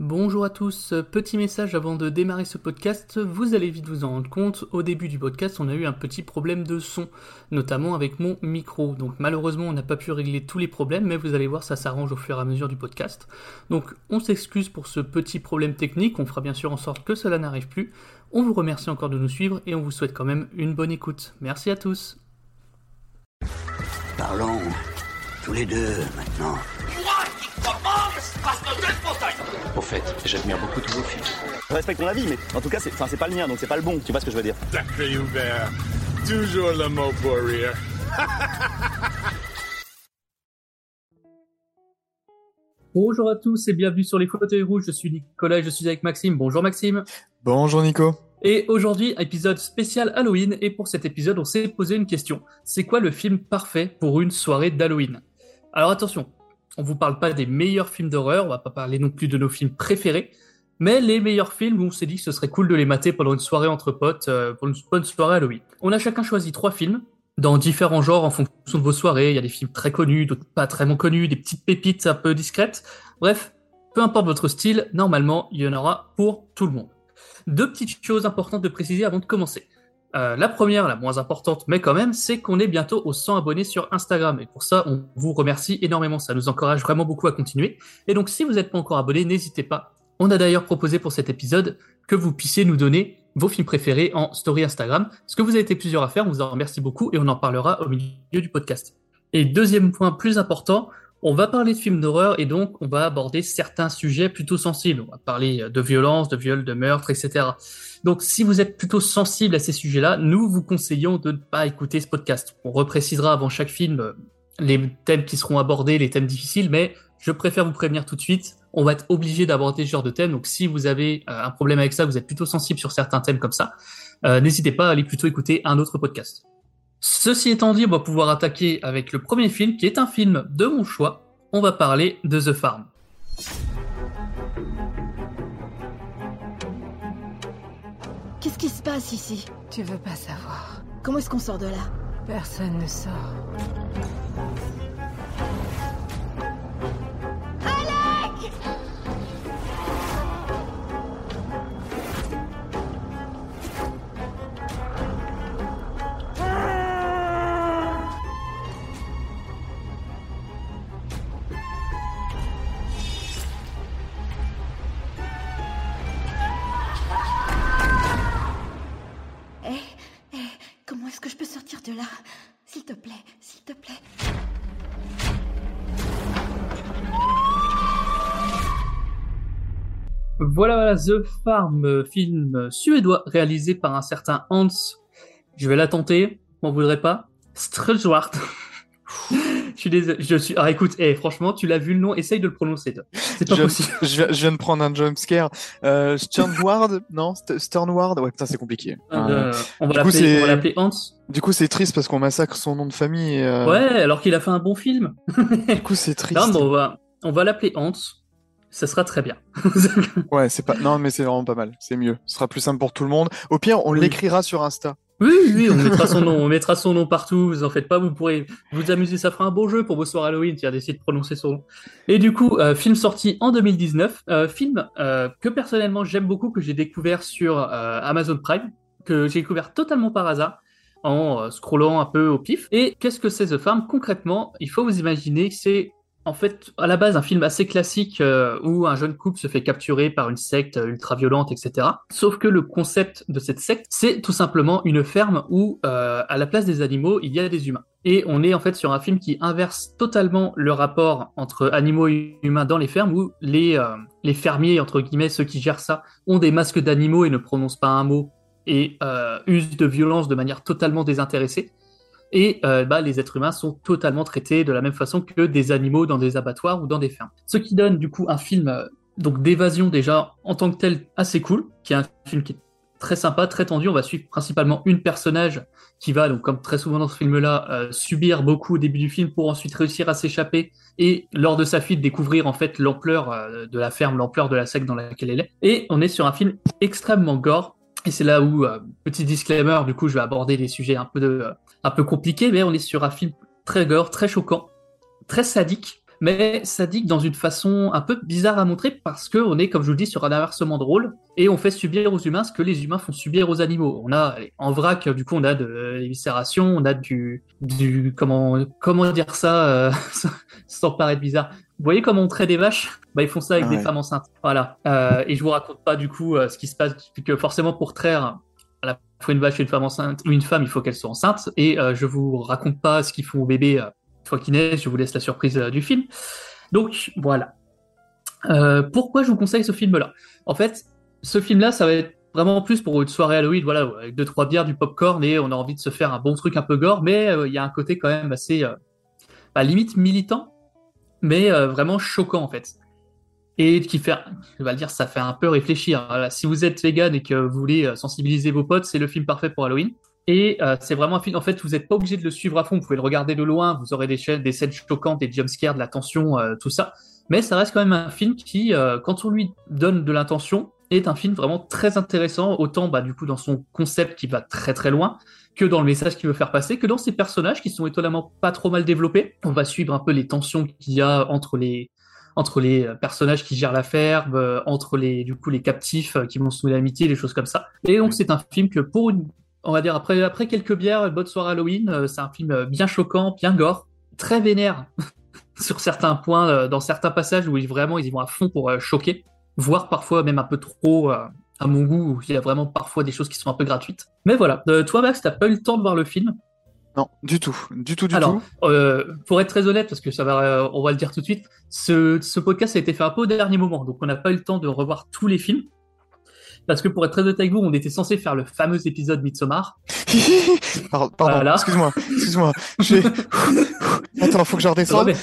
Bonjour à tous, petit message avant de démarrer ce podcast, vous allez vite vous en rendre compte, au début du podcast on a eu un petit problème de son, notamment avec mon micro, donc malheureusement on n'a pas pu régler tous les problèmes, mais vous allez voir ça s'arrange au fur et à mesure du podcast. Donc on s'excuse pour ce petit problème technique, on fera bien sûr en sorte que cela n'arrive plus, on vous remercie encore de nous suivre et on vous souhaite quand même une bonne écoute. Merci à tous. Parlons tous les deux maintenant. J'admire beaucoup tous vos films. Je respecte ton avis, mais en tout cas, c'est, enfin, c'est pas le mien, donc c'est pas le bon. Tu vois ce que je veux dire Sacré Hubert, toujours le mot pour rire. Bonjour à tous et bienvenue sur les fauteuils rouges, je suis Nicolas et je suis avec Maxime. Bonjour Maxime. Bonjour Nico. Et aujourd'hui, épisode spécial Halloween, et pour cet épisode, on s'est posé une question. C'est quoi le film parfait pour une soirée d'Halloween? Alors attention, on vous parle pas des meilleurs films d'horreur, on va pas parler non plus de nos films préférés, mais les meilleurs films où on s'est dit que ce serait cool de les mater pendant une soirée entre potes, euh, pour une bonne soirée Halloween. On a chacun choisi trois films, dans différents genres en fonction de vos soirées. Il y a des films très connus, d'autres pas très connus, des petites pépites un peu discrètes. Bref, peu importe votre style, normalement, il y en aura pour tout le monde. Deux petites choses importantes de préciser avant de commencer. Euh, la première, la moins importante, mais quand même, c'est qu'on est bientôt aux 100 abonnés sur Instagram. Et pour ça, on vous remercie énormément. Ça nous encourage vraiment beaucoup à continuer. Et donc, si vous n'êtes pas encore abonné, n'hésitez pas. On a d'ailleurs proposé pour cet épisode que vous puissiez nous donner vos films préférés en story Instagram. Ce que vous avez été plusieurs à faire, on vous en remercie beaucoup et on en parlera au milieu du podcast. Et deuxième point plus important, on va parler de films d'horreur et donc on va aborder certains sujets plutôt sensibles. On va parler de violence, de viol, de meurtre, etc. Donc si vous êtes plutôt sensible à ces sujets-là, nous vous conseillons de ne pas écouter ce podcast. On reprécisera avant chaque film euh, les thèmes qui seront abordés, les thèmes difficiles, mais je préfère vous prévenir tout de suite, on va être obligé d'aborder ce genre de thème. Donc si vous avez euh, un problème avec ça, vous êtes plutôt sensible sur certains thèmes comme ça, euh, n'hésitez pas à aller plutôt écouter un autre podcast. Ceci étant dit, on va pouvoir attaquer avec le premier film qui est un film de mon choix. On va parler de The Farm. Qu'est-ce qui se passe ici? Tu veux pas savoir. Comment est-ce qu'on sort de là? Personne ne sort. S'il te plaît, s'il te plaît. Voilà, voilà, The Farm, euh, film suédois réalisé par un certain Hans. Je vais la tenter, m'en voudrais pas. Strelzwart. suis désolé, je suis. Ah, écoute, eh, franchement, tu l'as vu le nom, essaye de le prononcer. toi. C'est pas Je, possible. je viens, je viens de prendre un jumpscare. Euh, Sternward Non, St- Sternward Ouais, putain, c'est compliqué. Euh, Euh, on va on va l'appeler Hans. du coup, c'est triste parce qu'on massacre son nom de famille. Et, euh, Ouais, alors qu'il a fait un bon film. Du coup, c'est triste. non, on va, on va l'appeler Hans. Ça sera très bien. Ouais, c'est pas. Non, mais c'est vraiment pas mal. C'est mieux. Ce sera plus simple pour tout le monde. Au pire, on Oui. l'écrira sur Insta. Oui, oui, on mettra son nom, on mettra son nom partout, vous en faites pas, vous pourrez vous amuser, ça fera un beau jeu pour vos soirs Halloween, tiens, d'essayer de prononcer son nom. Et du coup, euh, film sorti en 2019, euh, film euh, que personnellement j'aime beaucoup, que j'ai découvert sur Amazon Prime, que j'ai découvert totalement par hasard, en scrollant un peu au pif. Et qu'est-ce que c'est The Farm? Concrètement, il faut vous imaginer, c'est en fait, à la base, un film assez classique euh, où un jeune couple se fait capturer par une secte ultra violente, etc. Sauf que le concept de cette secte, c'est tout simplement une ferme où, euh, à la place des animaux, il y a des humains. Et on est en fait sur un film qui inverse totalement le rapport entre animaux et humains dans les fermes, où les, euh, les fermiers, entre guillemets, ceux qui gèrent ça, ont des masques d'animaux et ne prononcent pas un mot et euh, usent de violence de manière totalement désintéressée. Et euh, bah, les êtres humains sont totalement traités de la même façon que des animaux dans des abattoirs ou dans des fermes. Ce qui donne du coup un film euh, donc d'évasion déjà en tant que tel assez cool, qui est un film qui est très sympa, très tendu. On va suivre principalement une personnage qui va, donc comme très souvent dans ce film-là, euh, subir beaucoup au début du film pour ensuite réussir à s'échapper et lors de sa fuite découvrir en fait l'ampleur de la ferme, l'ampleur de la secte dans laquelle elle est. Et on est sur un film extrêmement gore. Et c'est là où, petit disclaimer, du coup, je vais aborder des sujets un peu, de, un peu compliqués, mais on est sur un film très gore, très choquant, très sadique, mais ça dit que dans une façon un peu bizarre à montrer parce que on est, comme je vous le dis, sur un inversement de rôle et on fait subir aux humains ce que les humains font subir aux animaux. On a en vrac, du coup, on a de l'éviscération, on a du, du comment, comment dire ça euh, sans paraître bizarre. Vous voyez comment on traite des vaches? Bah ils font ça avec des femmes enceintes. Voilà. Euh, et je vous raconte pas du coup euh, ce qui se passe, puisque forcément pour traire à la une vache et une femme enceinte ou une femme, il faut qu'elle soit enceinte. Et euh, je vous raconte pas ce qu'ils font au bébé euh, une fois qu'il naît. Je vous laisse la surprise euh, du film. Donc voilà. Euh, pourquoi je vous conseille ce film-là? En fait, ce film-là, ça va être vraiment plus pour une soirée Halloween, voilà, avec deux trois bières, du popcorn et on a envie de se faire un bon truc un peu gore, mais il y a un côté quand même assez, bah, limite militant, mais vraiment choquant en fait. Et qui fait, je vais le dire, ça fait un peu réfléchir. Si vous êtes vegan et que vous voulez euh, sensibiliser vos potes, c'est le film parfait pour Halloween. Et euh, c'est vraiment un film, en fait, vous n'êtes pas obligé de le suivre à fond, vous pouvez le regarder de loin, vous aurez des, scènes choquantes, des jumpscares, de la tension, euh, tout ça. Mais ça reste quand même un film qui, quand on lui donne de l'intention, est un film vraiment très intéressant, autant bah, du coup dans son concept qui va très très loin, que dans le message qu'il veut faire passer, que dans ses personnages qui sont étonnamment pas trop mal développés. On va suivre un peu les tensions qu'il y a entre les entre les personnages qui gèrent la ferme, euh, entre les du coup les captifs euh, qui vont se nouer l'amitié, des choses comme ça. Et donc c'est un film que pour une on va dire après après quelques bières, une bonne soirée Halloween, euh, c'est un film bien choquant, bien gore, très vénère sur certains points, dans certains passages où ils, vraiment ils y vont à fond pour choquer, voire parfois même un peu trop à mon goût, où il y a vraiment parfois des choses qui sont un peu gratuites. Mais voilà, Euh, toi Max, t'as pas eu le temps de voir le film? Non, du tout, du tout, du Alors, tout. euh, pour être très honnête, parce que ça va, euh, on va le dire tout de suite, ce, ce podcast a été fait un peu au dernier moment, donc on n'a pas eu le temps de revoir tous les films. Parce que pour être très honnête avec vous, on était censé faire le fameux épisode Midsommar. pardon, pardon, Voilà. excuse-moi, excuse-moi. Attends, faut que je redescende.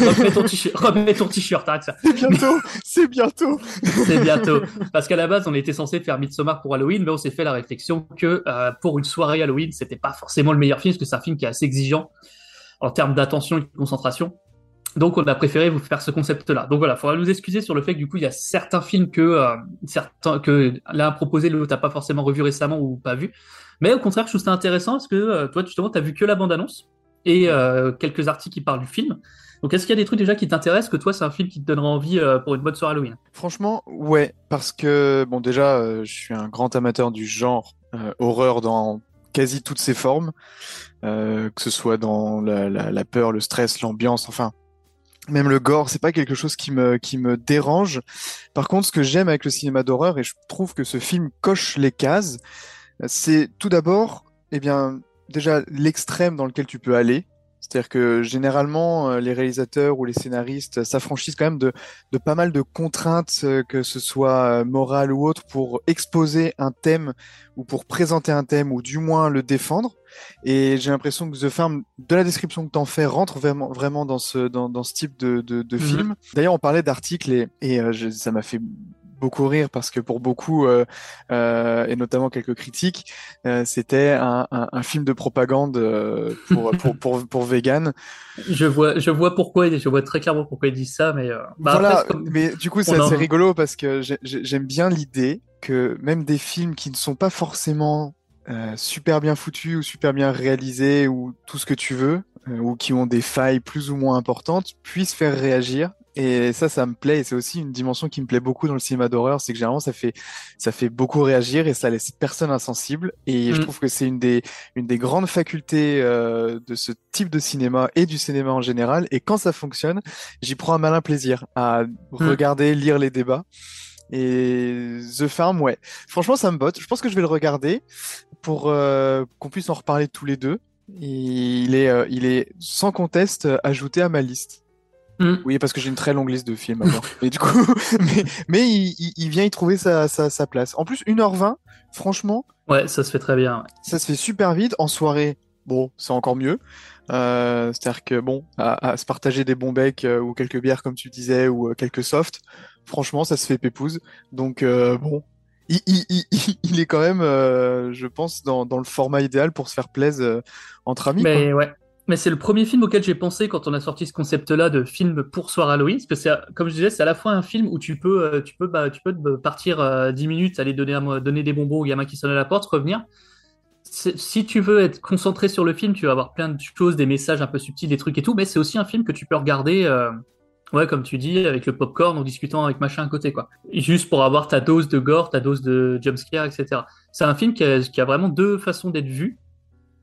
Remets, ton t-shirt, remets ton t-shirt, arrête ça. C'est bientôt, c'est bientôt. C'est bientôt. Parce qu'à la base, on était censé faire Midsommar pour Halloween, mais on s'est fait la réflexion que euh, pour une soirée Halloween, c'était pas forcément le meilleur film, parce que c'est un film qui est assez exigeant en termes d'attention et de concentration. Donc, on a préféré vous faire ce concept-là. Donc voilà, il faudra nous excuser sur le fait que du coup, il y a certains films que euh, certains que l'un a proposé, l'autre n'a pas forcément revu récemment ou pas vu. Mais au contraire, je trouve ça intéressant parce que euh, toi, justement, tu as vu que la bande-annonce et euh, quelques articles qui parlent du film. Donc, est-ce qu'il y a des trucs déjà qui t'intéressent que toi, c'est un film qui te donnera envie pour une bonne soirée Halloween? Franchement, ouais, parce que bon, déjà, je suis un grand amateur du genre horreur dans quasi toutes ses formes, que ce soit dans la peur, le stress, l'ambiance, enfin, même le gore, c'est pas quelque chose qui me qui me dérange. Par contre, ce que j'aime avec le cinéma d'horreur, et je trouve que ce film coche les cases, c'est tout d'abord, eh bien, déjà l'extrême dans lequel tu peux aller. C'est-à-dire que généralement, euh, les réalisateurs ou les scénaristes s'affranchissent quand même de, de pas mal de contraintes, euh, que ce soit euh, morales ou autres, pour exposer un thème ou pour présenter un thème ou du moins le défendre. Et j'ai l'impression que The Farm, de la description que t'en fais, rentre vraiment, vraiment dans ce, dans, dans ce type de, de, de Mhm. film. D'ailleurs, on parlait d'articles et, et euh, je- ça m'a fait beaucoup rire parce que pour beaucoup, euh, euh, et notamment quelques critiques, euh, c'était un, un, un film de propagande pour, pour, pour, pour vegan. Je vois, je vois pourquoi, je vois très clairement pourquoi ils disent ça, mais bah voilà, après, mais du coup, c'est en- rigolo parce que j'ai- j'ai- j'aime bien l'idée que même des films qui ne sont pas forcément super bien foutus ou super bien réalisés ou tout ce que tu veux, ou qui ont des failles plus ou moins importantes, puissent faire réagir. Et ça, ça me plaît. Et c'est aussi une dimension qui me plaît beaucoup dans le cinéma d'horreur, c'est que généralement, ça fait, ça fait beaucoup réagir et ça laisse personne insensible. Et je Mm. trouve que c'est une des, une des grandes facultés euh, de ce type de cinéma et du cinéma en général. Et quand ça fonctionne, j'y prends un malin plaisir à regarder, lire les débats. Et The Farm, ouais. Franchement, ça me botte. Je pense que je vais le regarder pour euh, qu'on puisse en reparler tous les deux. Il est, euh, il est sans conteste euh, ajouté à ma liste. Mm. Oui, parce que j'ai une très longue liste de films à voir. Et du coup, mais, mais il, il- il vient y trouver sa, sa, sa place. En plus, 1h20, franchement, ouais, ça se fait très bien. ouais. ça se fait super vite. En soirée, bon, c'est encore mieux. Euh, c'est-à-dire que bon, à, à se partager des bons becs euh, ou quelques bières comme tu disais ou quelques softs, franchement, ça se fait pépouze. Donc bon, il, il, il, il- il est quand même, euh, je pense, dans, dans le format idéal pour se faire plaisir euh, entre amis. Mais ouais. Mais c'est le premier film auquel j'ai pensé quand on a sorti ce concept-là de film pour soir Halloween, parce que c'est, comme je disais, c'est à la fois un film où tu peux, euh, tu peux, bah, tu peux te partir euh, 10 minutes, aller donner, donner des bonbons au gamin qui sonne à la porte, revenir. c'est- si tu veux être concentré sur le film, tu vas avoir plein de choses, des messages un peu subtils, des trucs et tout, mais c'est aussi un film que tu peux regarder, euh, ouais, comme tu dis, avec le popcorn, en discutant avec machin à côté, quoi. Juste pour avoir ta dose de gore, ta dose de jumpscare, etc. C'est un film qui a, qui a vraiment deux façons d'être vu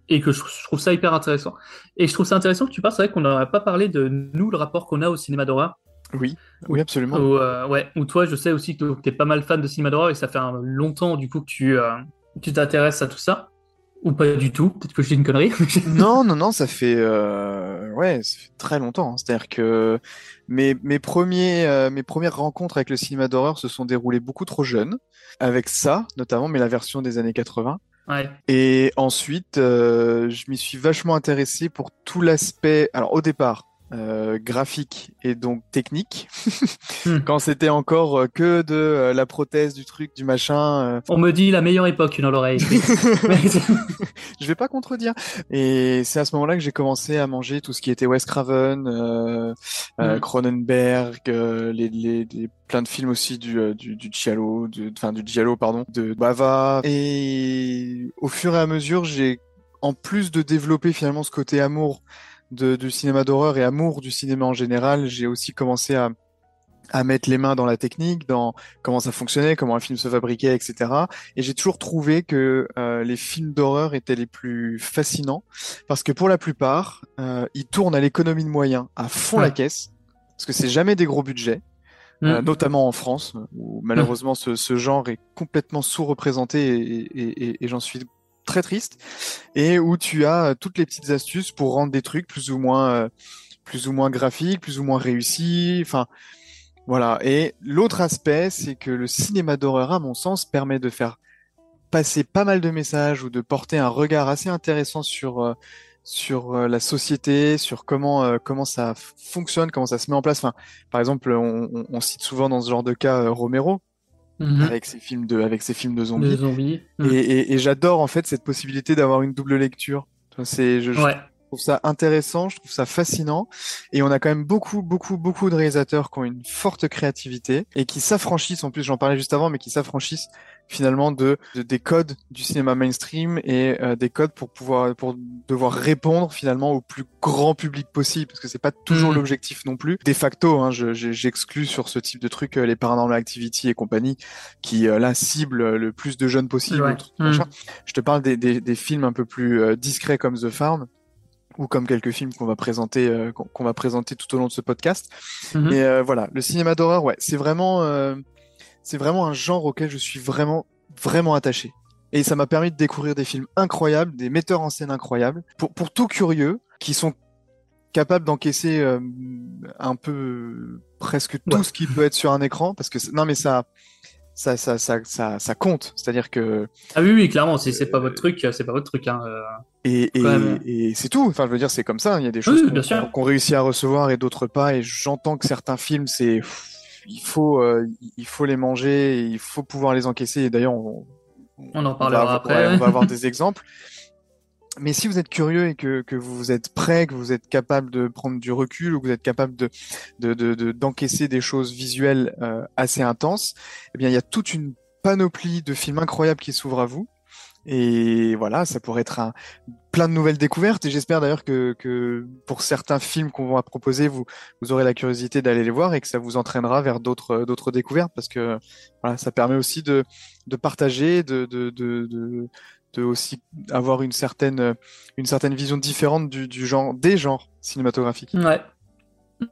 et que je, je trouve ça hyper intéressant. Et je trouve ça intéressant que tu parles, c'est vrai qu'on n'aurait pas parlé de nous, le rapport qu'on a au cinéma d'horreur. Oui, oui, absolument. Ou, euh, ouais, ou toi, je sais aussi que tu es pas mal fan de cinéma d'horreur et ça fait un- longtemps du coup que tu euh, tu t'intéresses à tout ça. Ou pas du tout, peut-être que je dis une connerie. Non, non, non, ça fait, euh, ouais, ça fait très longtemps. hein. C'est-à-dire que mes, mes premiers, euh, mes premières rencontres avec le cinéma d'horreur se sont déroulées beaucoup trop jeunes, avec ça notamment, mais la version des années 80. ouais. Et ensuite, euh, je m'y suis vachement intéressé pour tout l'aspect, alors au départ, euh, graphique et donc technique, Hmm. quand c'était encore euh, que de euh, la prothèse, du truc, du machin. euh, On me dit la meilleure époque dans l'oreille. je vais pas contredire. Et c'est à ce moment-là que j'ai commencé à manger tout ce qui était Wes Craven, euh, euh, Mm. Cronenberg, euh, les, les, les- plein de films aussi du du, du Giallo, du, enfin du Giallo pardon, de Bava. Et au fur et à mesure, j'ai en plus de développer finalement ce côté amour de, du cinéma d'horreur et amour du cinéma en général, j'ai aussi commencé à à mettre les mains dans la technique, dans comment ça fonctionnait, comment un film se fabriquait, etc. Et j'ai toujours trouvé que euh, les films d'horreur étaient les plus fascinants parce que pour la plupart, euh, ils tournent à l'économie de moyens, à fond la caisse, parce que c'est jamais des gros budgets, euh, Mm. notamment en France où malheureusement ce, ce genre est complètement sous-représenté et, et- et- et j'en suis très triste. Et où tu as euh, toutes les petites astuces pour rendre des trucs plus ou moins euh, plus ou moins graphiques, plus ou moins réussis. Enfin, voilà. Et l'autre aspect, c'est que le cinéma d'horreur, à mon sens, permet de faire passer pas mal de messages ou de porter un regard assez intéressant sur euh, sur la société, sur comment euh, comment ça fonctionne, comment ça se met en place. Enfin, par exemple, on, on- on cite souvent dans ce genre de cas Romero Mhm. avec ses films de avec ses films de zombies. De zombies. Et, et- et j'adore en fait cette possibilité d'avoir une double lecture. C'est je, je Ouais. Trouve ça intéressant, je trouve ça fascinant. Et on a quand même beaucoup, beaucoup, beaucoup de réalisateurs qui ont une forte créativité et qui s'affranchissent, en plus j'en parlais juste avant, mais qui s'affranchissent finalement de, de- des codes du cinéma mainstream et euh, des codes pour pouvoir pour devoir répondre finalement au plus grand public possible parce que c'est pas toujours Mhm. l'objectif non plus de facto hein, je- je- j'exclus sur ce type de truc euh, les paranormal activity et compagnie qui euh, là ciblent le plus de jeunes possible Ouais. truc. Mhm. je te parle des, des, des films un peu plus euh, discrets comme The Farm ou comme quelques films qu'on va présenter euh, qu'on va présenter tout au long de ce podcast Mhm. et euh, voilà, le cinéma d'horreur, ouais, c'est vraiment, euh, c'est vraiment un genre auquel je suis vraiment, vraiment attaché. Et ça m'a permis de découvrir des films incroyables, des metteurs en scène incroyables, pour, pour tout curieux, qui sont capables d'encaisser un peu presque tout Ouais. ce qui peut être sur un écran, parce que non mais ça, ça, ça, ça, ça, ça compte. C'est-à-dire que Ah oui, oui, clairement, si c'est pas votre truc, c'est pas votre truc. Hein. Et, c'est tout. Enfin, je veux dire, c'est comme ça. Il y a des choses Oui, qu'on réussit à recevoir et d'autres pas. Et j'entends que certains films, c'est il faut euh, il faut les manger, et il faut pouvoir les encaisser. Et d'ailleurs, on, On en va parlera avoir, après. ouais, on va avoir des exemples. Mais si vous êtes curieux et que, que vous êtes prêt, que vous êtes capable de prendre du recul ou que vous êtes capable de de de- de- d'encaisser des choses visuelles euh, assez intenses, eh bien il y a toute une panoplie de films incroyables qui s'ouvrent à vous. Et voilà, ça pourrait être un, plein de nouvelles découvertes. Et j'espère d'ailleurs que, pour certains films qu'on va proposer, vous, vous aurez la curiosité d'aller les voir et que ça vous entraînera vers d'autres, découvertes parce que voilà, ça permet aussi de, de partager, de, de, de, de, aussi avoir une certaine, une certaine vision différente du, du genre, des genres cinématographiques. Ouais.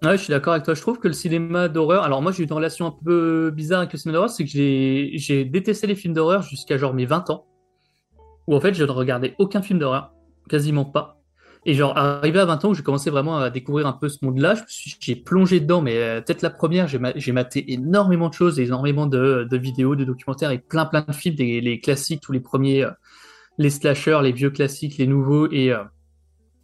Ouais, je suis d'accord avec toi. Je trouve que le cinéma d'horreur. Alors, moi, j'ai eu une relation un peu bizarre avec le cinéma d'horreur, c'est que j'ai détesté les films d'horreur jusqu'à genre mes 20 ans, où en fait, je ne regardais aucun film d'horreur, quasiment pas. Et genre, arrivé à 20 ans, où j'ai commencé vraiment à découvrir un peu ce monde-là, je me suis- j'ai plongé dedans, mais euh, peut-être la première, j'ai ma- j'ai maté énormément de choses, énormément de, de vidéos, de documentaires et plein plein de films, des, les classiques, tous les premiers, euh, les slashers, les vieux classiques, les nouveaux, et euh,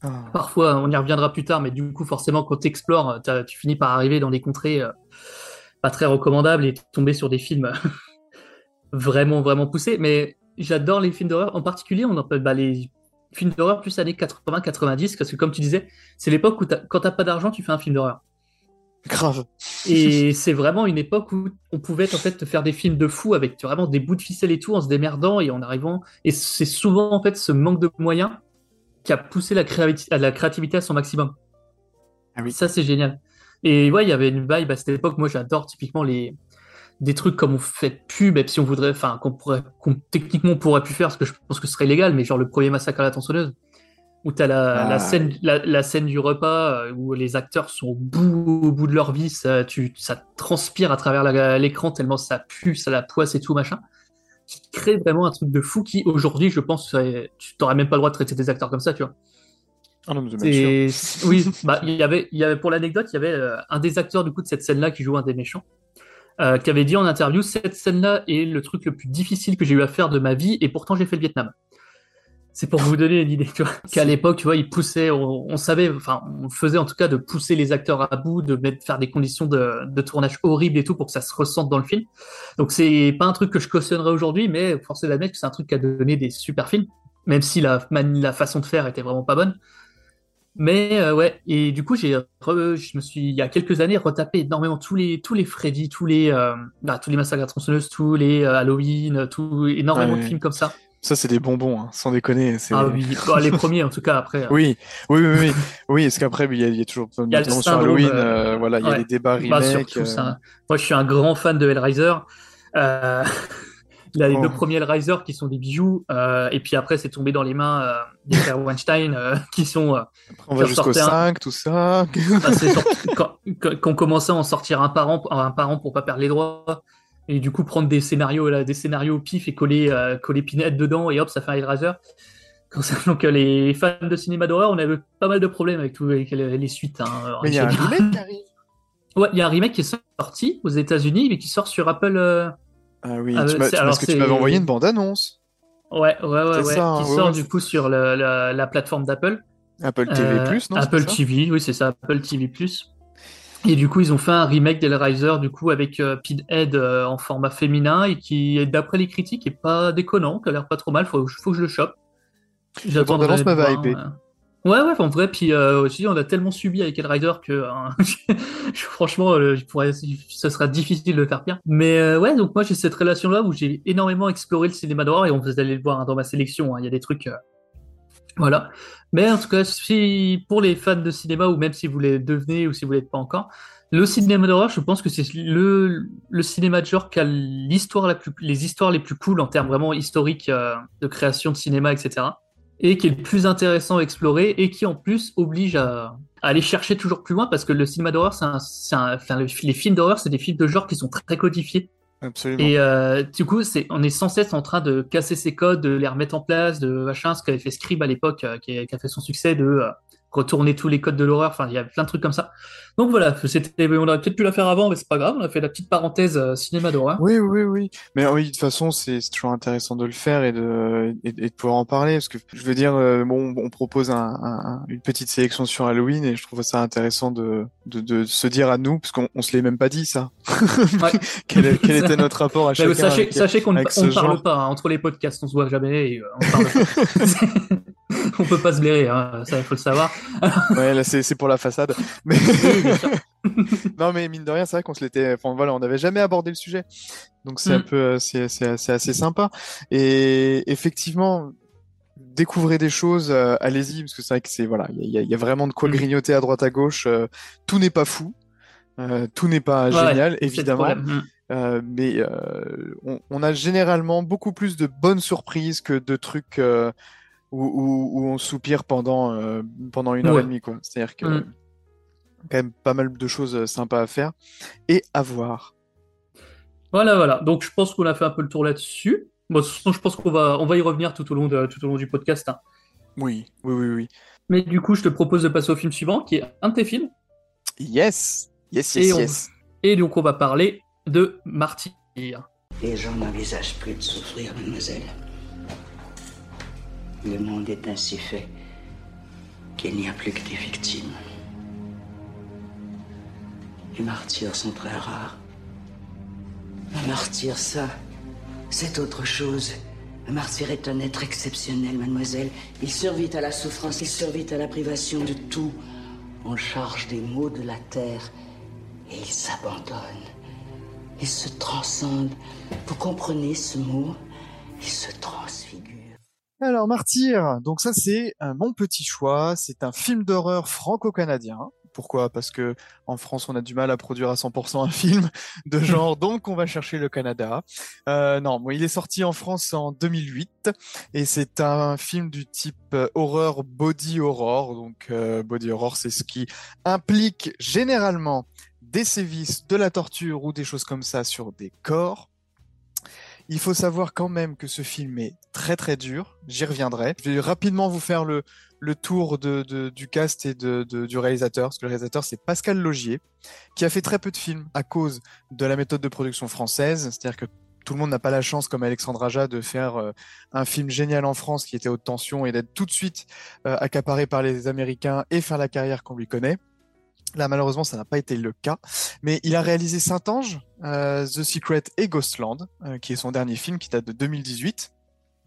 Ah. Parfois, on y reviendra plus tard, mais du coup, forcément, quand tu explores, tu finis par arriver dans des contrées pas très recommandables et tomber sur des films vraiment, vraiment poussés. Mais j'adore les films d'horreur. En particulier, on appelle bah, les films d'horreur plus années 80-90, parce que comme tu disais, c'est l'époque où quand t'as pas d'argent, tu fais un film d'horreur. Grave. Et c'est vraiment une époque où on pouvait en fait faire des films de fou avec vraiment des bouts de ficelle et tout en se démerdant et en arrivant. Et c'est souvent en fait ce manque de moyens qui a poussé la, créati- à la créativité à son maximum. Ah oui. Ça c'est génial. Et ouais, il y avait une vibe à cette époque. Moi, j'adore typiquement les des trucs comme on fait pub, même si on voudrait, enfin, qu'on pourrait, qu'on techniquement on pourrait plus faire, parce que je pense que ce serait illégal, mais genre le premier massacre à la tronçonneuse, où t'as la, Ah. la scène, la, la scène du repas euh, où les acteurs sont au bout, au bout de leur vie, ça, tu, ça transpire à travers l'écran tellement ça pue, ça la poisse et tout machin. Qui crée vraiment un truc de fou qui aujourd'hui, je pense, serait- tu t'aurais même pas le droit de traiter des acteurs comme ça, tu vois. Ah non. C'est- oui, bah, il y avait, il y avait, pour l'anecdote, il y avait euh, un des acteurs du coup de cette scène-là qui joue un des méchants, euh, qui avait dit en interview cette scène-là est le truc le plus difficile que j'ai eu à faire de ma vie, et pourtant j'ai fait le Vietnam. C'est pour vous donner une idée, tu vois. Qu'à l'époque, tu vois, ils poussaient, on, on savait, enfin, on faisait en tout cas de pousser les acteurs à bout, de mettre, faire des conditions de, de tournage horribles et tout pour que ça se ressente dans le film. Donc c'est pas un truc que je cautionnerais aujourd'hui, mais force est d'admettre que c'est un truc qui a donné des super films, même si la, la façon de faire était vraiment pas bonne. Mais euh, ouais, et du coup, j'ai re- je me suis, il y a quelques années, retapé énormément tous les, tous les Freddy, tous les, euh, bah, tous les massacres à la tronçonneuse, tous les euh, Halloween, tout, énormément Ouais. de films comme ça. Ça, c'est des bonbons, hein, sans déconner. Ah oui, Bah, les premiers en tout cas, après. euh, Oui, oui, oui, oui. oui, parce qu'après, il y a, il y a toujours, le notamment sur Halloween, voilà, il y a les débats Bah, surtout. Moi, je suis un grand fan de Hellraiser. Il y a les Oh. deux premiers Hellraiser qui sont des bijoux, euh, et puis après, c'est tombé dans les mains euh, des frères Weinstein, euh, qui sont euh, Après, on va jusqu'au ressortaient un- 5, tout ça. C'est sorti- quand, quand- commençait à en sortir un par an, un par an pour pas perdre les droits, et du coup prendre des scénarios, là, des scénarios au pif et coller, euh, coller Pinhead dedans, et hop, ça fait un Hellraiser. Donc euh, les fans de cinéma d'horreur, on avait pas mal de problèmes avec, tout, avec les, les suites. Hein, Mais il y a un remake qui arrive. Ouais, il y a un remake qui est sorti aux États-Unis, mais qui sort sur Apple. euh, Ah oui, Ah, tu parce que tu m'avais envoyé une bande-annonce. Ouais, ouais, ouais, ouais, ça, hein, qui ouais, sort ouais, du coup sur le- la, la plateforme d'Apple. Apple TV+, Euh, non Apple TV, oui, c'est ça, Apple TV+. Et du coup, ils ont fait un remake d'Hellraiser, du coup, avec euh, Pinhead euh, en format féminin, et qui, d'après les critiques, est pas déconnant, qui a l'air pas trop mal, faut, faut que je le chope. J'attendrai bande-annonce de m'avait hypé. Ouais, ouais, en vrai, puis euh, aussi, on a tellement subi avec Hellraiser que, euh, franchement, euh, je pourrais, ce sera difficile de faire pire. Mais euh, ouais, donc moi, j'ai cette relation-là où j'ai énormément exploré le cinéma d'horreur, et on vous allez le voir hein, dans ma sélection, hein, il y a des trucs... euh, voilà. Mais en tout cas, si pour les fans de cinéma, ou même si vous les devenez ou si vous l'êtes pas encore, le cinéma d'horreur, je pense que c'est le, le cinéma de genre qui a l'histoire la plus, les histoires les plus cool en termes vraiment historiques euh, de création de cinéma, etc. Et qui est le plus intéressant à explorer et qui en plus oblige à, à aller chercher toujours plus loin parce que le cinéma d'horreur, c'est un, c'est un- enfin, le- les films d'horreur, c'est des films de genre qui sont très codifiés. Absolument. Et euh, du coup, c'est, on est sans cesse en train de casser ces codes, de les remettre en place, de machin, ce qu'avait fait Scribe à l'époque, euh, qui, a, qui a fait son succès, de euh, retourner tous les codes de l'horreur. Enfin, il y a plein de trucs comme ça. Donc voilà, c'était, on aurait peut-être pu la faire avant, mais c'est pas grave. On a fait la petite parenthèse euh, cinéma d'horreur. Oui, oui, oui. Mais oui, de toute façon, c'est toujours intéressant de le faire et de, et, et de pouvoir en parler. Parce que je veux dire, euh, bon, on propose un, un- une petite sélection sur Halloween et je trouve ça intéressant de, de, de se dire à nous, parce qu'on on se l'est même pas dit ça. Ouais. quel, était notre rapport à chacun sachez, avec- sachez qu'on ne parle genre. pas hein, entre les podcasts, on se voit jamais et euh, on parle pas. on peut pas se blairer, hein, ça il faut le savoir. Ouais, là, c'est pour la façade. Mais... Non, mais mine de rien, c'est vrai qu'on se l'était. Enfin, voilà, on n'avait jamais abordé le sujet. Donc, c'est un Mm. peu. euh, C'est assez sympa. Et effectivement, découvrez des choses, euh, allez-y, parce que c'est vrai que c'est. Voilà, il y a, il y a vraiment de quoi Mm. grignoter à droite à gauche. euh, tout n'est pas fou. euh, tout n'est pas Ouais, génial, évidemment. Mm. Mais on, on a généralement beaucoup plus de bonnes surprises que de trucs où, où, où on soupire pendant, euh, pendant une heure Ouais. et demie, quoi. C'est-à-dire que Mm. quand même pas mal de choses euh, sympas à faire et à voir. Voilà, voilà. Donc je pense qu'on a fait un peu le tour là-dessus. Bon, de toute façon, je pense qu'on va, on va y revenir tout au long, de, tout au long du podcast. hein. Oui, oui, oui, oui. Mais du coup, je te propose de passer au film suivant, qui est un de tes films. Yes, yes, Et yes, on- yes. Et donc, on va parler de Martyr. Les gens n'envisagent plus de souffrir, mademoiselle. Le monde est ainsi fait qu'il n'y a plus que des victimes. Les martyrs sont très rares. Un martyr, ça, c'est autre chose. Un martyr est un être exceptionnel, mademoiselle. Il survit à la souffrance, il survit à la privation de tout. On charge des maux de la terre et il s'abandonne. Il se transcende. Vous comprenez ce mot? Il se transfigure. Alors, Martyr, donc ça c'est un mon petit choix, c'est un film d'horreur franco-canadien. Pourquoi? Parce que en France, on a du mal à produire à 100% un film de genre, donc on va chercher le Canada. Euh, non, bon, il est sorti en France en 2008 et c'est un film du type euh, horreur body horror. Donc euh, body horror, c'est ce qui implique généralement des sévices, de la torture ou des choses comme ça sur des corps. Il faut savoir quand même que ce film est très très dur. J'y reviendrai. Je vais rapidement vous faire le, tour de, du cast et de, de- du réalisateur. Parce que le réalisateur, c'est Pascal Logier, qui a fait très peu de films à cause de la méthode de production française. C'est-à-dire que tout le monde n'a pas la chance, comme Alexandre Aja, de faire euh, un film génial en France qui était haute tension et d'être tout de suite euh, accaparé par les Américains et faire la carrière qu'on lui connaît. Là, malheureusement, ça n'a pas été le cas. Mais il a réalisé Saint-Ange, euh, The Secret et Ghostland, euh, qui est son dernier film qui date de 2018.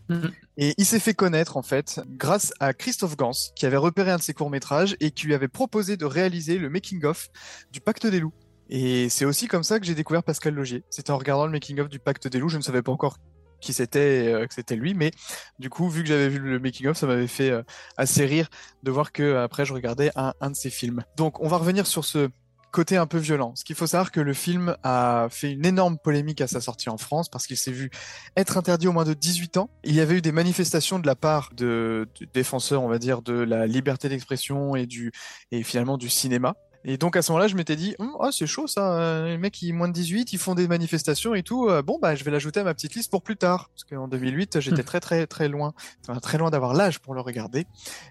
Mhm. Et il s'est fait connaître, en fait, grâce à Christophe Gans, qui avait repéré un de ses courts-métrages et qui lui avait proposé de réaliser le making-of du Pacte des loups. Et c'est aussi comme ça que j'ai découvert Pascal Logier. C'était en regardant le making-of du Pacte des loups. Je ne savais pas encore qui c'était, euh, que c'était lui, mais du coup, vu que j'avais vu le making-of, ça m'avait fait euh, assez rire de voir que euh, après je regardais un, un de ses films. Donc, on va revenir sur ce côté un peu violent. Ce qu'il faut savoir que le film a fait une énorme polémique à sa sortie en France parce qu'il s'est vu être interdit au moins de 18 ans. Il y avait eu des manifestations de la part de, de défenseurs, on va dire, de la liberté d'expression et du et finalement du cinéma. Et donc à ce moment-là, je m'étais dit, Hum, ah c'est chaud ça, les mecs qui moins de 18, ils font des manifestations et tout. euh, bon bah je vais l'ajouter à ma petite liste pour plus tard, parce qu'en 2008 j'étais Hmm. très très très loin, enfin, très loin d'avoir l'âge pour le regarder.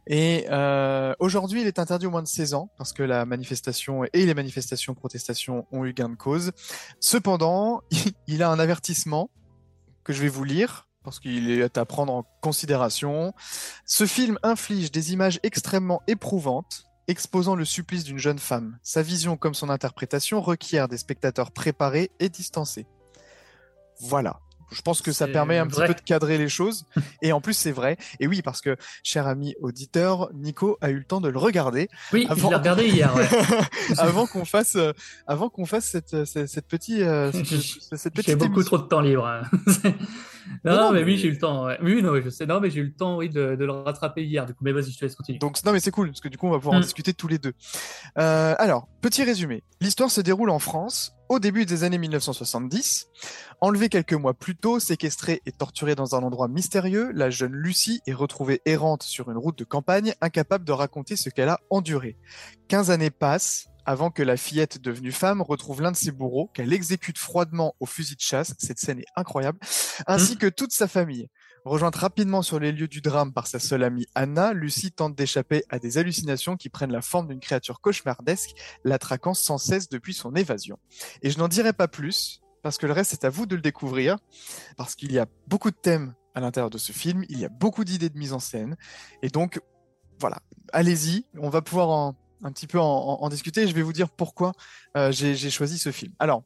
Et euh, aujourd'hui, il est interdit au moins de 16 ans parce que la manifestation et les manifestations protestations ont eu gain de cause. Cependant, il a un avertissement que je vais vous lire parce qu'il est à prendre en considération. Ce film inflige des images extrêmement éprouvantes, exposant le supplice d'une jeune femme. Sa vision comme son interprétation requiert des spectateurs préparés et distancés. Voilà. Je pense que ça permet un vrai. petit peu de cadrer les choses. Et en plus, c'est vrai. Et oui, parce que, cher ami auditeur, Nico a eu le temps de le regarder Oui, Avant- je l'ai regardé hier. Ouais. avant qu'on fasse, euh, avant qu'on fasse cette, euh, cette, cette petite, euh, cette, cette J'ai beaucoup émission. trop de temps libre. hein. non, Non, non, mais, mais- oui, j'ai eu le temps. ouais. Oui, non, je sais. Non, mais j'ai eu le temps, oui, de, de le rattraper hier. Du coup, mais vas-y, je te laisse continuer. Donc, non, mais c'est cool, parce que du coup, on va pouvoir en Mm. discuter tous les deux. Euh, alors, petit résumé. L'histoire se déroule en France, au début des années 1970. Enlevée quelques mois plus tôt, séquestrée et torturée dans un endroit mystérieux, la jeune Lucie est retrouvée errante sur une route de campagne, incapable de raconter ce qu'elle a enduré. 15 années passent avant que la fillette devenue femme retrouve l'un de ses bourreaux, qu'elle exécute froidement au fusil de chasse, cette scène est incroyable, ainsi que toute sa famille. Rejointe rapidement sur les lieux du drame par sa seule amie Anna, Lucie tente d'échapper à des hallucinations qui prennent la forme d'une créature cauchemardesque, la traquant sans cesse depuis son évasion. Et je n'en dirai pas plus, parce que le reste c'est à vous de le découvrir, parce qu'il y a beaucoup de thèmes à l'intérieur de ce film, il y a beaucoup d'idées de mise en scène, et donc voilà, allez-y, on va pouvoir un petit peu en, discuter, et je vais vous dire pourquoi euh, j'ai j'ai choisi ce film. Alors,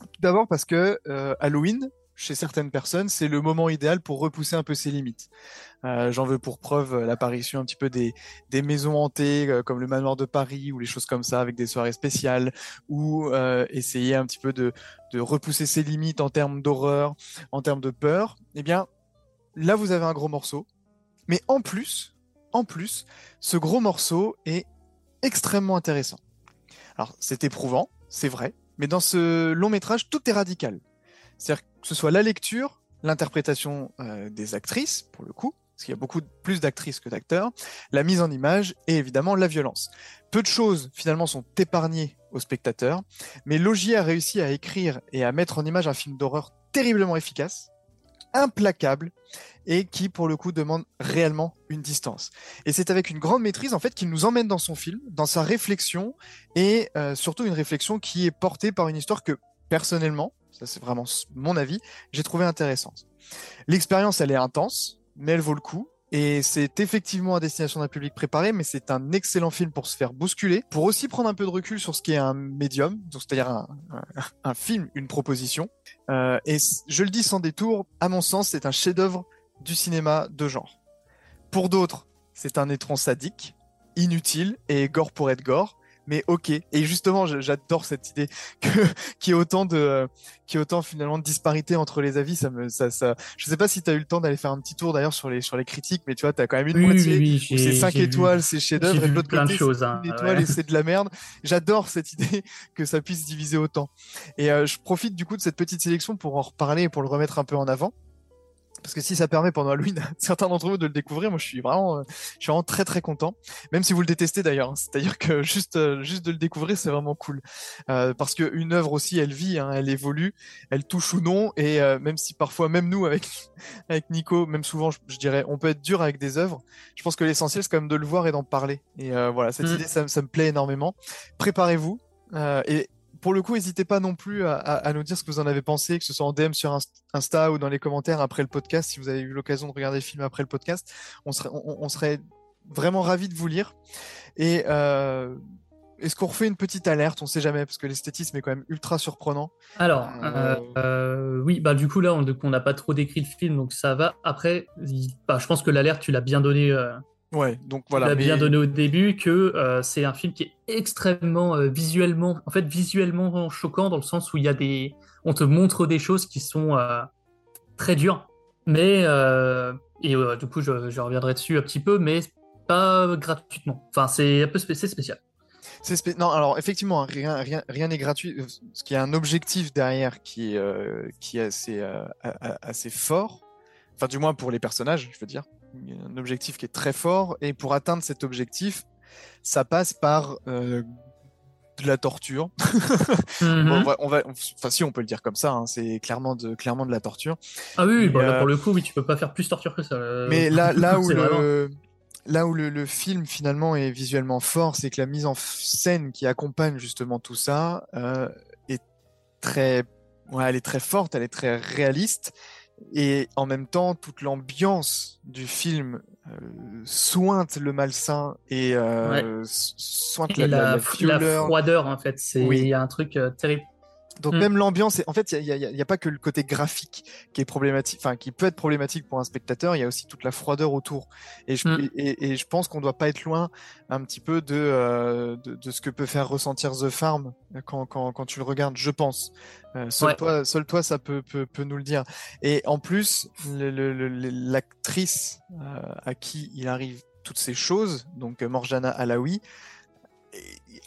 tout d'abord parce que euh, Halloween, chez certaines personnes, c'est le moment idéal pour repousser un peu ses limites. Euh, J'en veux pour preuve euh, l'apparition un petit peu des, des maisons hantées euh, comme le manoir de Paris ou les choses comme ça avec des soirées spéciales ou essayer un petit peu de, de repousser ses limites en termes d'horreur, en termes de peur. Eh bien, là vous avez un gros morceau. Mais en plus, en plus, ce gros morceau est extrêmement intéressant. Alors, c'est éprouvant, c'est vrai, mais dans ce long métrage, tout est radical. C'est-à-dire que ce soit la lecture, l'interprétation euh, des actrices, pour le coup, parce qu'il y a beaucoup plus d'actrices que d'acteurs, la mise en image et évidemment la violence. Peu de choses, finalement, sont épargnées aux spectateurs, mais Logier a réussi à écrire et à mettre en image un film d'horreur terriblement efficace, implacable, et qui, pour le coup, demande réellement une distance. Et c'est avec une grande maîtrise, en fait, qu'il nous emmène dans son film, dans sa réflexion, et euh, surtout une réflexion qui est portée par une histoire que, personnellement, ça c'est vraiment mon avis, j'ai trouvé intéressante. L'expérience, elle est intense, mais elle vaut le coup. Et c'est effectivement à destination d'un public préparé, mais c'est un excellent film pour se faire bousculer, pour aussi prendre un peu de recul sur ce qui est un médium, c'est-à-dire un, film, une proposition. Euh, et je le dis sans détour, à mon sens, c'est un chef-d'œuvre du cinéma de genre. Pour d'autres, c'est un étron sadique, inutile et gore pour être gore, mais ok. Et justement, j'adore cette idée que y ait autant de, qu'il y ait autant finalement de disparité entre les avis. Ça me, ça, ça. Je sais pas si tu as eu le temps d'aller faire un petit tour d'ailleurs sur les sur les critiques, mais tu vois, tu as quand même une Oui, oui, moitié oui, où c'est j'ai- 5 j'ai vu- étoiles, c'est chef-d'œuvre, et l'autre côté, c'est hein, étoile ouais. et c'est de la merde. J'adore cette idée que ça puisse diviser autant. Et euh, je profite du coup de cette petite sélection pour en reparler et pour le remettre un peu en avant. Parce que si ça permet pendant Halloween à certains d'entre vous de le découvrir, moi je suis vraiment, euh, je suis vraiment très très content. Même si vous le détestez d'ailleurs, hein. c'est-à-dire que juste euh, juste de le découvrir c'est vraiment cool. Euh, parce que une œuvre aussi elle vit, hein, elle évolue, elle touche ou non, et euh, même si parfois même nous avec avec Nico, même souvent je, je dirais, on peut être dur avec des œuvres. Je pense que l'essentiel c'est quand même de le voir et d'en parler. Et euh, voilà, cette Mm. idée ça, me- ça me plaît énormément. Préparez-vous euh, et pour le coup, n'hésitez pas non plus à, à- à nous dire ce que vous en avez pensé, que ce soit en DM sur Inst- Insta ou dans les commentaires après le podcast, si vous avez eu l'occasion de regarder le film après le podcast. On serait, on, on serait vraiment ravis de vous lire. Et euh, est-ce qu'on refait une petite alerte? On sait jamais, parce que l'esthétisme est quand même ultra surprenant. Alors, Euh, euh, oui, bah du coup là, on n'a pas trop décrit le film, donc ça va. Après, bah, je pense que l'alerte, tu l'as bien donné, euh, Ouais, donc tu voilà. l'as mais- bien donné au début, que euh, c'est un film qui est extrêmement euh, visuellement, en fait, visuellement choquant dans le sens où il y a des, on te montre des choses qui sont euh, très dures, mais euh, et euh, du coup, je, je reviendrai dessus un petit peu, mais pas gratuitement. Enfin, c'est un peu spé- spécial. C'est spé- non, alors effectivement, rien, rien, rien n'est gratuit. euh, Ce qui a un objectif derrière qui est, euh, qui est assez, euh, a- a- assez fort. Enfin, du moins pour les personnages, je veux dire. Un objectif qui est très fort. Et pour atteindre cet objectif, ça passe par euh, de la torture. Mhm. Bon, on va, on va- enfin, si on peut le dire comme ça, hein, c'est clairement de, clairement de la torture. Ah oui, bon, là, euh, pour le coup, oui, tu peux pas faire plus torture que ça. Mais là, là où le, là où le, le film finalement est visuellement fort, c'est que la mise en scène qui accompagne justement tout ça euh, est très, ouais, elle est très forte, elle est très réaliste, et en même temps toute l'ambiance du film euh, sointe le malsain et euh, sointe Et la, la, la, froideur, en fait, c'est Oui. il y a un truc euh, terrible. Donc Mm. même l'ambiance, en fait, il n'y a, pas que le côté graphique qui est problématique, enfin qui peut être problématique pour un spectateur, il y a aussi toute la froideur autour. Et je, Mm. et, et je pense qu'on doit pas être loin un petit peu de, euh, de, de ce que peut faire ressentir The Farm quand, quand, quand tu le regardes, je pense. Euh, seul, Ouais. toi, seul toi, ça peut, peut, peut nous le dire. Et en plus, l'actrice euh, à qui il arrive toutes ces choses, donc Morjana Alaoui,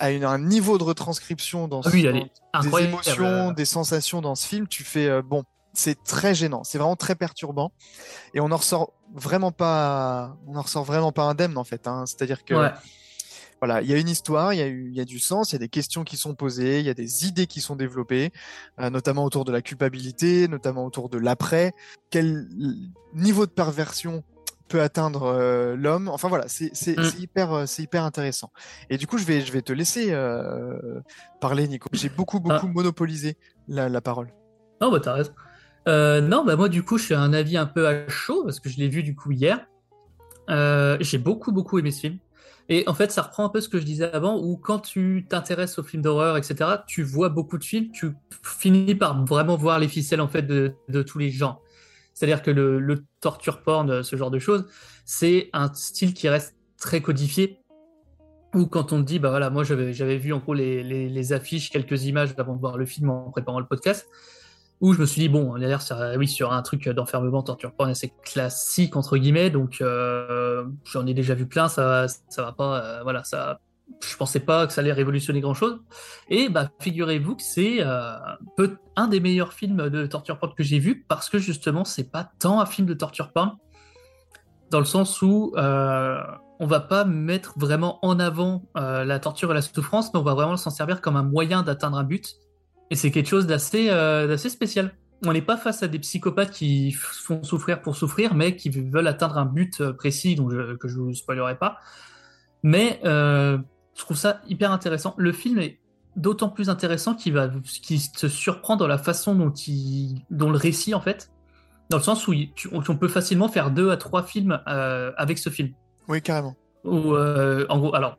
une, un niveau de retranscription dans Ah oui, ce- est des émotions, des sensations dans ce film, tu fais euh, bon, c'est très gênant, c'est vraiment très perturbant, et on en ressort vraiment pas, on en ressort vraiment pas indemne en fait. hein. C'est-à-dire que Ouais. voilà, il y a une histoire, il y a, eu, il y a du sens, il y a des questions qui sont posées, il y a des idées qui sont développées, euh, notamment autour de la culpabilité, notamment autour de l'après, quel niveau de perversion peut atteindre euh, l'homme. Enfin voilà, c'est Mm. hyper, euh, c'est hyper intéressant. Et du coup, je vais, je vais te laisser euh, parler, Nico. J'ai beaucoup, beaucoup Ah. monopolisé la, la parole. Non, bah t'as raison. Euh, non, bah moi du coup, je suis un avis un peu à chaud parce que je l'ai vu du coup hier. J'ai beaucoup, beaucoup aimé ce film. Et en fait, ça reprend un peu ce que je disais avant, où quand tu t'intéresses aux films d'horreur, etc., tu vois beaucoup de films, tu finis par vraiment voir les ficelles en fait de, de tous les genres. C'est-à-dire que le, torture porn, ce genre de choses, c'est un style qui reste très codifié. Ou quand on dit, bah voilà, moi j'avais vu en gros les, affiches, quelques images avant de voir le film en préparant le podcast, où je me suis dit, bon, on a l'air sur un truc d'enfermement, torture porn assez classique, entre guillemets, donc euh, j'en ai déjà vu plein, ça, ça va pas, euh, voilà, ça, je pensais pas que ça allait révolutionner grand chose. Et bah, figurez-vous que c'est euh, un des meilleurs films de torture porn que j'ai vu, parce que justement, c'est pas tant un film de torture porn, dans le sens où euh, on va pas mettre vraiment en avant euh, la torture et la souffrance, mais on va vraiment s'en servir comme un moyen d'atteindre un but. Et c'est quelque chose d'assez euh, d'assez spécial. On n'est pas face à des psychopathes qui font souffrir pour souffrir, mais qui veulent atteindre un but euh, précis, donc je, que je vous spoilerai pas. Mais je trouve ça hyper intéressant. Le film est d'autant plus intéressant qu'il va, qu'il se surprend dans la façon dont il, dont le récit en fait, dans le sens où il- tu- on peut facilement faire deux à trois films euh, avec ce film. Oui, carrément. Ou euh, en gros, alors,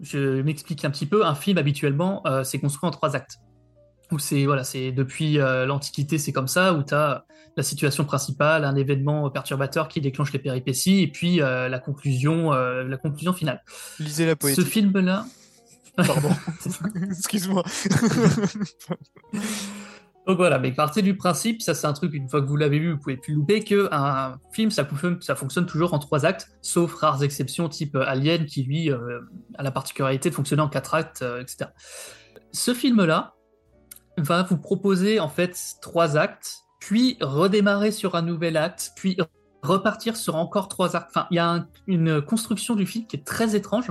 je m'explique un petit peu. Un film habituellement, euh, c'est construit en trois actes. Où c'est voilà, c'est depuis euh, l'Antiquité, c'est comme ça, où tu as la situation principale, un événement perturbateur qui déclenche les péripéties, et puis euh, la conclusion, euh, la conclusion finale. Lisez la Ce poétique. film-là, Pardon. Excuse-moi. Donc voilà, mais partez du principe, ça c'est un truc, une fois que vous l'avez vu, vous pouvez plus louper, que un film, ça, fonctionne- ça fonctionne toujours en trois actes, sauf rares exceptions type Alien, qui lui a la particularité de fonctionner en quatre actes, etc. Ce film-là va vous proposer en fait trois actes, puis redémarrer sur un nouvel acte, puis repartir sur encore trois actes. Enfin, il y a un- une construction du film qui est très étrange,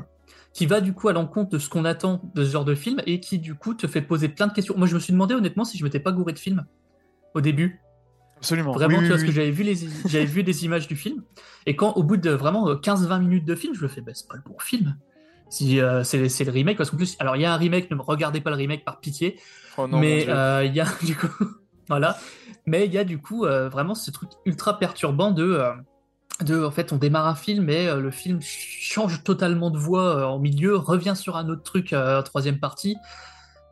qui va du coup à l'encontre de ce qu'on attend de ce genre de film et qui du coup te fait poser plein de questions. Moi, je me suis demandé honnêtement si je m'étais pas gouré de film au début. Absolument. Vraiment, Oui, tu oui, vois, parce oui. que j'avais vu, les, j'avais vu des images du film. Et quand, au bout de vraiment euh, 15-20 minutes de film, je me fais, bah, c'est pas le bon film. Si, euh, c'est, c'est le remake, parce qu'en plus, alors il y a un remake, ne me regardez pas le remake par pitié. Oh non, mais euh, il y a du coup, voilà. Mais il y a du coup euh, vraiment ce truc ultra perturbant de, de, en fait, on démarre un film et le film change totalement de voix en milieu, revient sur un autre truc, en troisième partie,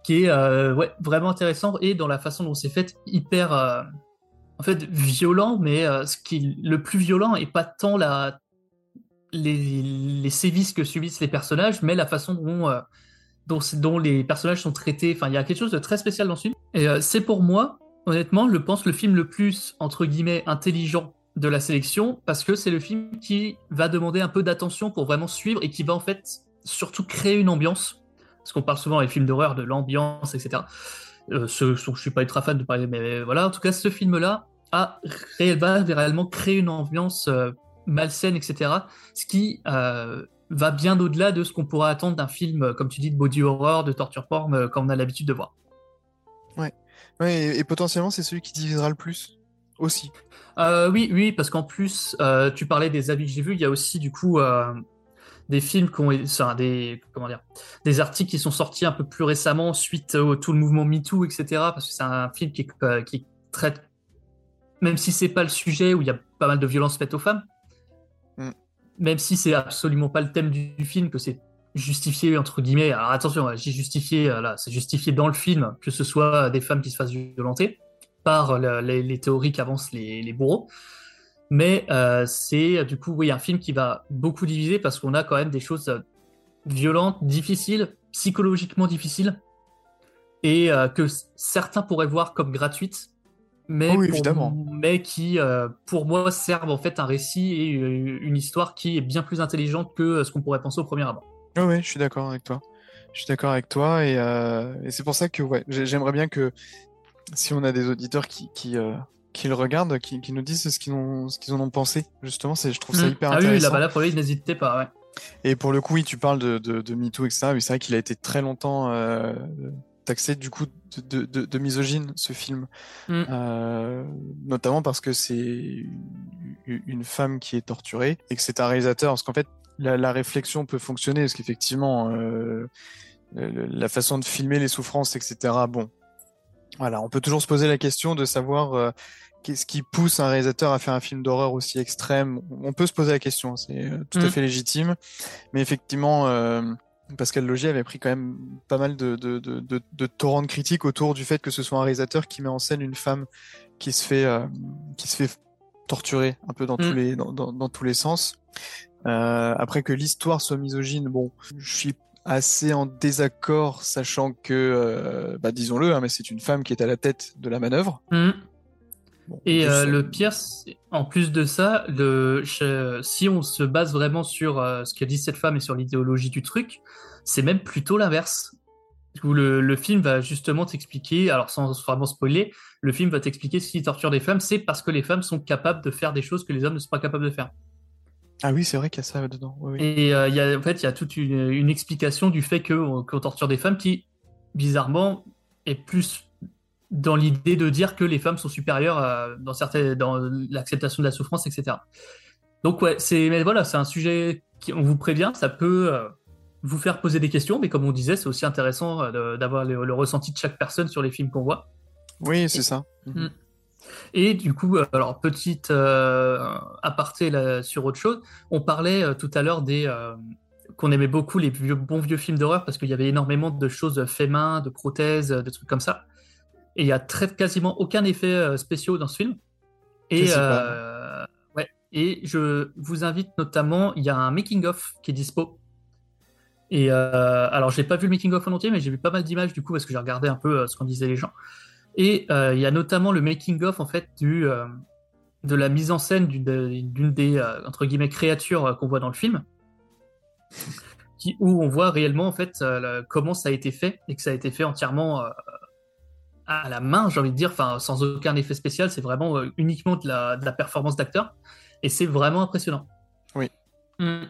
qui est ouais, vraiment intéressant et dans la façon dont c'est fait, hyper, en fait, violent, mais euh, ce qui est le plus violent est pas tant la, les, sévices que subissent les personnages, mais la façon dont, euh, dont, les personnages sont traités. Enfin, il y a quelque chose de très spécial dans ce film. Et euh, c'est pour moi, honnêtement, je pense le film le plus, entre guillemets, intelligent de la sélection, parce que c'est le film qui va demander un peu d'attention pour vraiment suivre et qui va en fait surtout créer une ambiance. Parce qu'on parle souvent dans les films d'horreur de l'ambiance, etc. Euh, ce, ce je suis pas ultra fan de parler, mais voilà, en tout cas, ce film-là a va réellement créer une ambiance euh, malsaine, etc. Ce qui euh, va bien au-delà de ce qu'on pourrait attendre d'un film, euh, comme tu dis, de body horror, de torture porn, euh, comme on a l'habitude de voir. Ouais, et, et potentiellement, c'est celui qui divisera le plus aussi. Euh, oui, oui, parce qu'en plus, euh, tu parlais des avis que j'ai vus, il y a aussi du coup euh, des films qui ont, enfin, des, comment dire, des articles qui sont sortis un peu plus récemment suite au tout le mouvement MeToo, etc. Parce que c'est un film qui, euh, qui traite, même si c'est pas le sujet où il y a pas mal de violences faites aux femmes, Mm. même si c'est absolument pas le thème du, film, que c'est justifié entre guillemets. Alors attention, j'ai justifié, euh, là, c'est justifié dans le film que ce soit des femmes qui se fassent violenter par le- les, théories qu'avancent les, bourreaux. Mais euh, c'est du coup, oui, un film qui va beaucoup diviser parce qu'on a quand même des choses euh, violentes, difficiles, psychologiquement difficiles, et euh, que certains pourraient voir comme gratuites, mais, oui, pour- mais qui, euh, pour moi, servent en fait un récit et euh, une histoire qui est bien plus intelligente que euh, ce qu'on pourrait penser au premier abord. Ouais, ouais, je suis d'accord avec toi. Je suis d'accord avec toi et, euh, et c'est pour ça que ouais, j'ai- j'aimerais bien que si on a des auditeurs qui, qui, euh, qui le regardent, qui, qui nous disent ce qu'ils ont, ce qu'ils en ont pensé. Justement, c'est, je trouve ça Mm. hyper ah oui, oui, intéressant. là, bah là, pour lui, n'hésitez pas. Ouais. Et pour le coup, oui, tu parles de, de, de MeToo, etc. Oui, c'est vrai qu'il a été très longtemps taxé du coup de, de, de, misogyne, ce film. Mm. Euh, notamment parce que c'est une femme qui est torturée et que c'est un réalisateur. Parce qu'en fait, la, la réflexion peut fonctionner, parce qu'effectivement, euh, la façon de filmer les souffrances, etc. Bon, voilà, on peut toujours se poser la question de savoir euh, qu'est-ce qui pousse un réalisateur à faire un film d'horreur aussi extrême. On peut se poser la question, c'est euh, tout à Mm. fait légitime. Mais effectivement, euh, Pascal Logier avait pris quand même pas mal de, de, de, de, de torrents de critiques autour du fait que ce soit un réalisateur qui met en scène une femme qui se fait, euh, qui se fait torturer un peu dans, Mm. tous, les, dans, dans, dans tous les sens. Euh, après que l'histoire soit misogyne, bon, je suis assez en désaccord, sachant que, euh, bah, disons-le, hein, mais c'est une femme qui est à la tête de la manœuvre. Mm. Bon, Et euh, euh, le pire, en plus de ça, le, je- si on se base vraiment sur euh, ce qu'a dit cette femme et sur l'idéologie du truc, c'est même plutôt l'inverse. Où le, le film va justement t'expliquer, alors sans vraiment spoiler, le film va t'expliquer si torture des femmes, c'est parce que les femmes sont capables de faire des choses que les hommes ne sont pas capables de faire. Ah oui, c'est vrai qu'il y a ça dedans. oui, oui. Et euh, y a, en fait, il y a toute une, une explication du fait que- qu'on torture des femmes qui, bizarrement, est plus dans l'idée de dire que les femmes sont supérieures à- dans, certaines, dans l'acceptation de la souffrance, etc. Donc ouais, c'est mais voilà, c'est un sujet qui, on vous prévient, ça peut euh, vous faire poser des questions, mais comme on disait, c'est aussi intéressant euh, d'avoir le, le ressenti de chaque personne sur les films qu'on voit. Oui, c'est ça. Mm. Et du coup, euh, alors petite euh, aparté là, sur autre chose, on parlait euh, tout à l'heure des euh, qu'on aimait beaucoup les vieux, bons vieux films d'horreur parce qu'il y avait énormément de choses fait main, de prothèses, euh, de trucs comme ça. Et il y a très quasiment aucun effet euh, spéciaux dans ce film. Et euh, ouais. Et je vous invite notamment, il y a un making of qui est dispo. Et euh, alors, j'ai pas vu le making of en entier, mais j'ai vu pas mal d'images du coup parce que j'ai regardé un peu ce qu'en disaient les gens. Et euh, il y a notamment le making of en fait du de la mise en scène d'une des entre guillemets créatures qu'on voit dans le film, qui, où on voit réellement en fait comment ça a été fait et que ça a été fait entièrement à la main, j'ai envie de dire, enfin sans aucun effet spécial, c'est vraiment euh, uniquement de la, de la performance d'acteur et c'est vraiment impressionnant. Oui. Mm.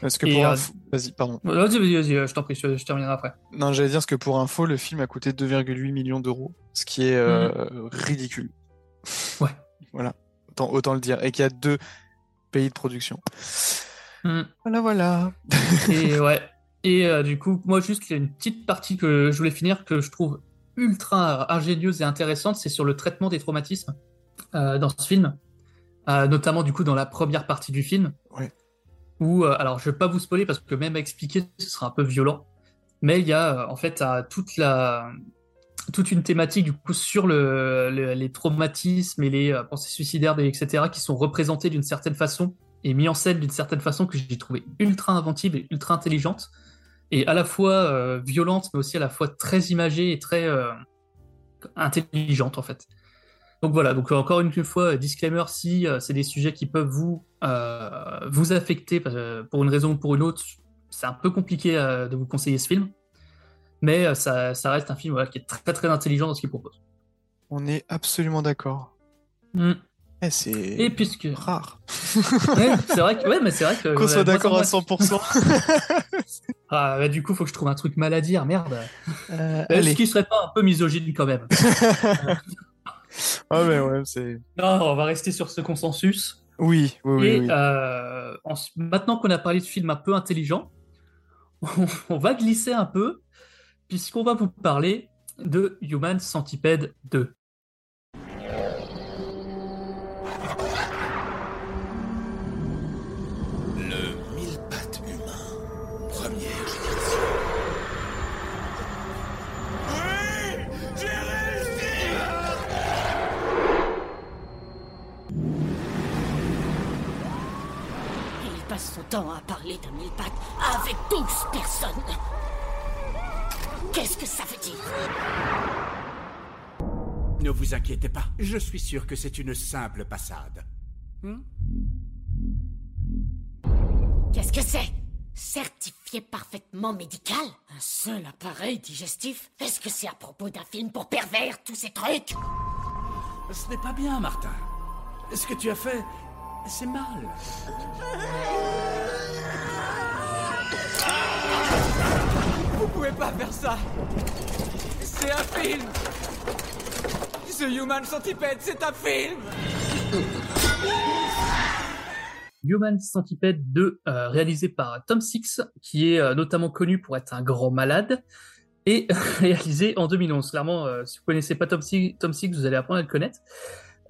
Parce que Et, pour euh, info- Vas-y, pardon. Vas-y, vas-y, vas-y, euh, je t'en prie, je, je terminerai après. Non, j'allais dire parce que pour info, le film a coûté 2,8 millions d'euros, ce qui est euh, ridicule. Ouais. Voilà, autant, autant le dire. Et qu'il y a deux pays de production. Mm. Voilà, voilà. Et ouais. Et du coup, moi, juste, il y a une petite partie que je voulais finir que je trouve ultra ingénieuse et intéressante, c'est sur le traitement des traumatismes euh, dans ce film, Euh, notamment du coup dans la première partie du film. Ouais. Où, euh, alors, je vais pas vous spoiler parce que même à expliquer, ce sera un peu violent. Mais il y a en fait toute la toute une thématique du coup sur le, le- les traumatismes et les pensées suicidaires, et etc., qui sont représentés d'une certaine façon et mis en scène d'une certaine façon que j'ai trouvé ultra inventive et ultra intelligente, et à la fois euh, violente, mais aussi à la fois très imagée et très euh, intelligente en fait. Donc voilà, donc encore une fois, disclaimer, si euh, c'est des sujets qui peuvent vous, euh, vous affecter pour une raison ou pour une autre, c'est un peu compliqué euh, de vous conseiller ce film, mais euh, ça, ça reste un film voilà, qui est très très intelligent dans ce qu'il propose. On est absolument d'accord. Mm. Eh, c'est Et puisque... rare Ouais, c'est vrai que, ouais, mais c'est vrai que... qu'on soit d'accord à ça, moi, 100%. Ah, bah, du coup, faut que je trouve un truc mal à dire, merde. Euh, Est-ce allez. qu'il serait pas un peu misogyne quand même Ah, mais ouais, c'est. Non, on va rester sur ce consensus. Oui, oui, oui. Et oui. euh, en- maintenant qu'on a parlé de films un peu intelligents, on, on va glisser un peu, puisqu'on va vous parler de Human Centipede 2. À parler d'un mille pattes avec 12 personnes. Qu'est-ce que ça veut dire? Ne vous inquiétez pas, je suis sûr que c'est une simple passade. Hmm? Qu'est-ce que c'est? Certifié parfaitement médical? Un seul appareil digestif? Est-ce que c'est à propos d'un film pour pervers, tous ces trucs? Ce n'est pas bien, Martin. Ce que tu as fait, c'est mal. Vous pouvez pas faire ça C'est un film The Human Centipede, c'est un film Human Centipede 2, euh, réalisé par Tom Six, qui est euh, notamment connu pour être un grand malade, et réalisé en 2011. Clairement, euh, si vous connaissez pas Tom Six, Tom Six, vous allez apprendre à le connaître.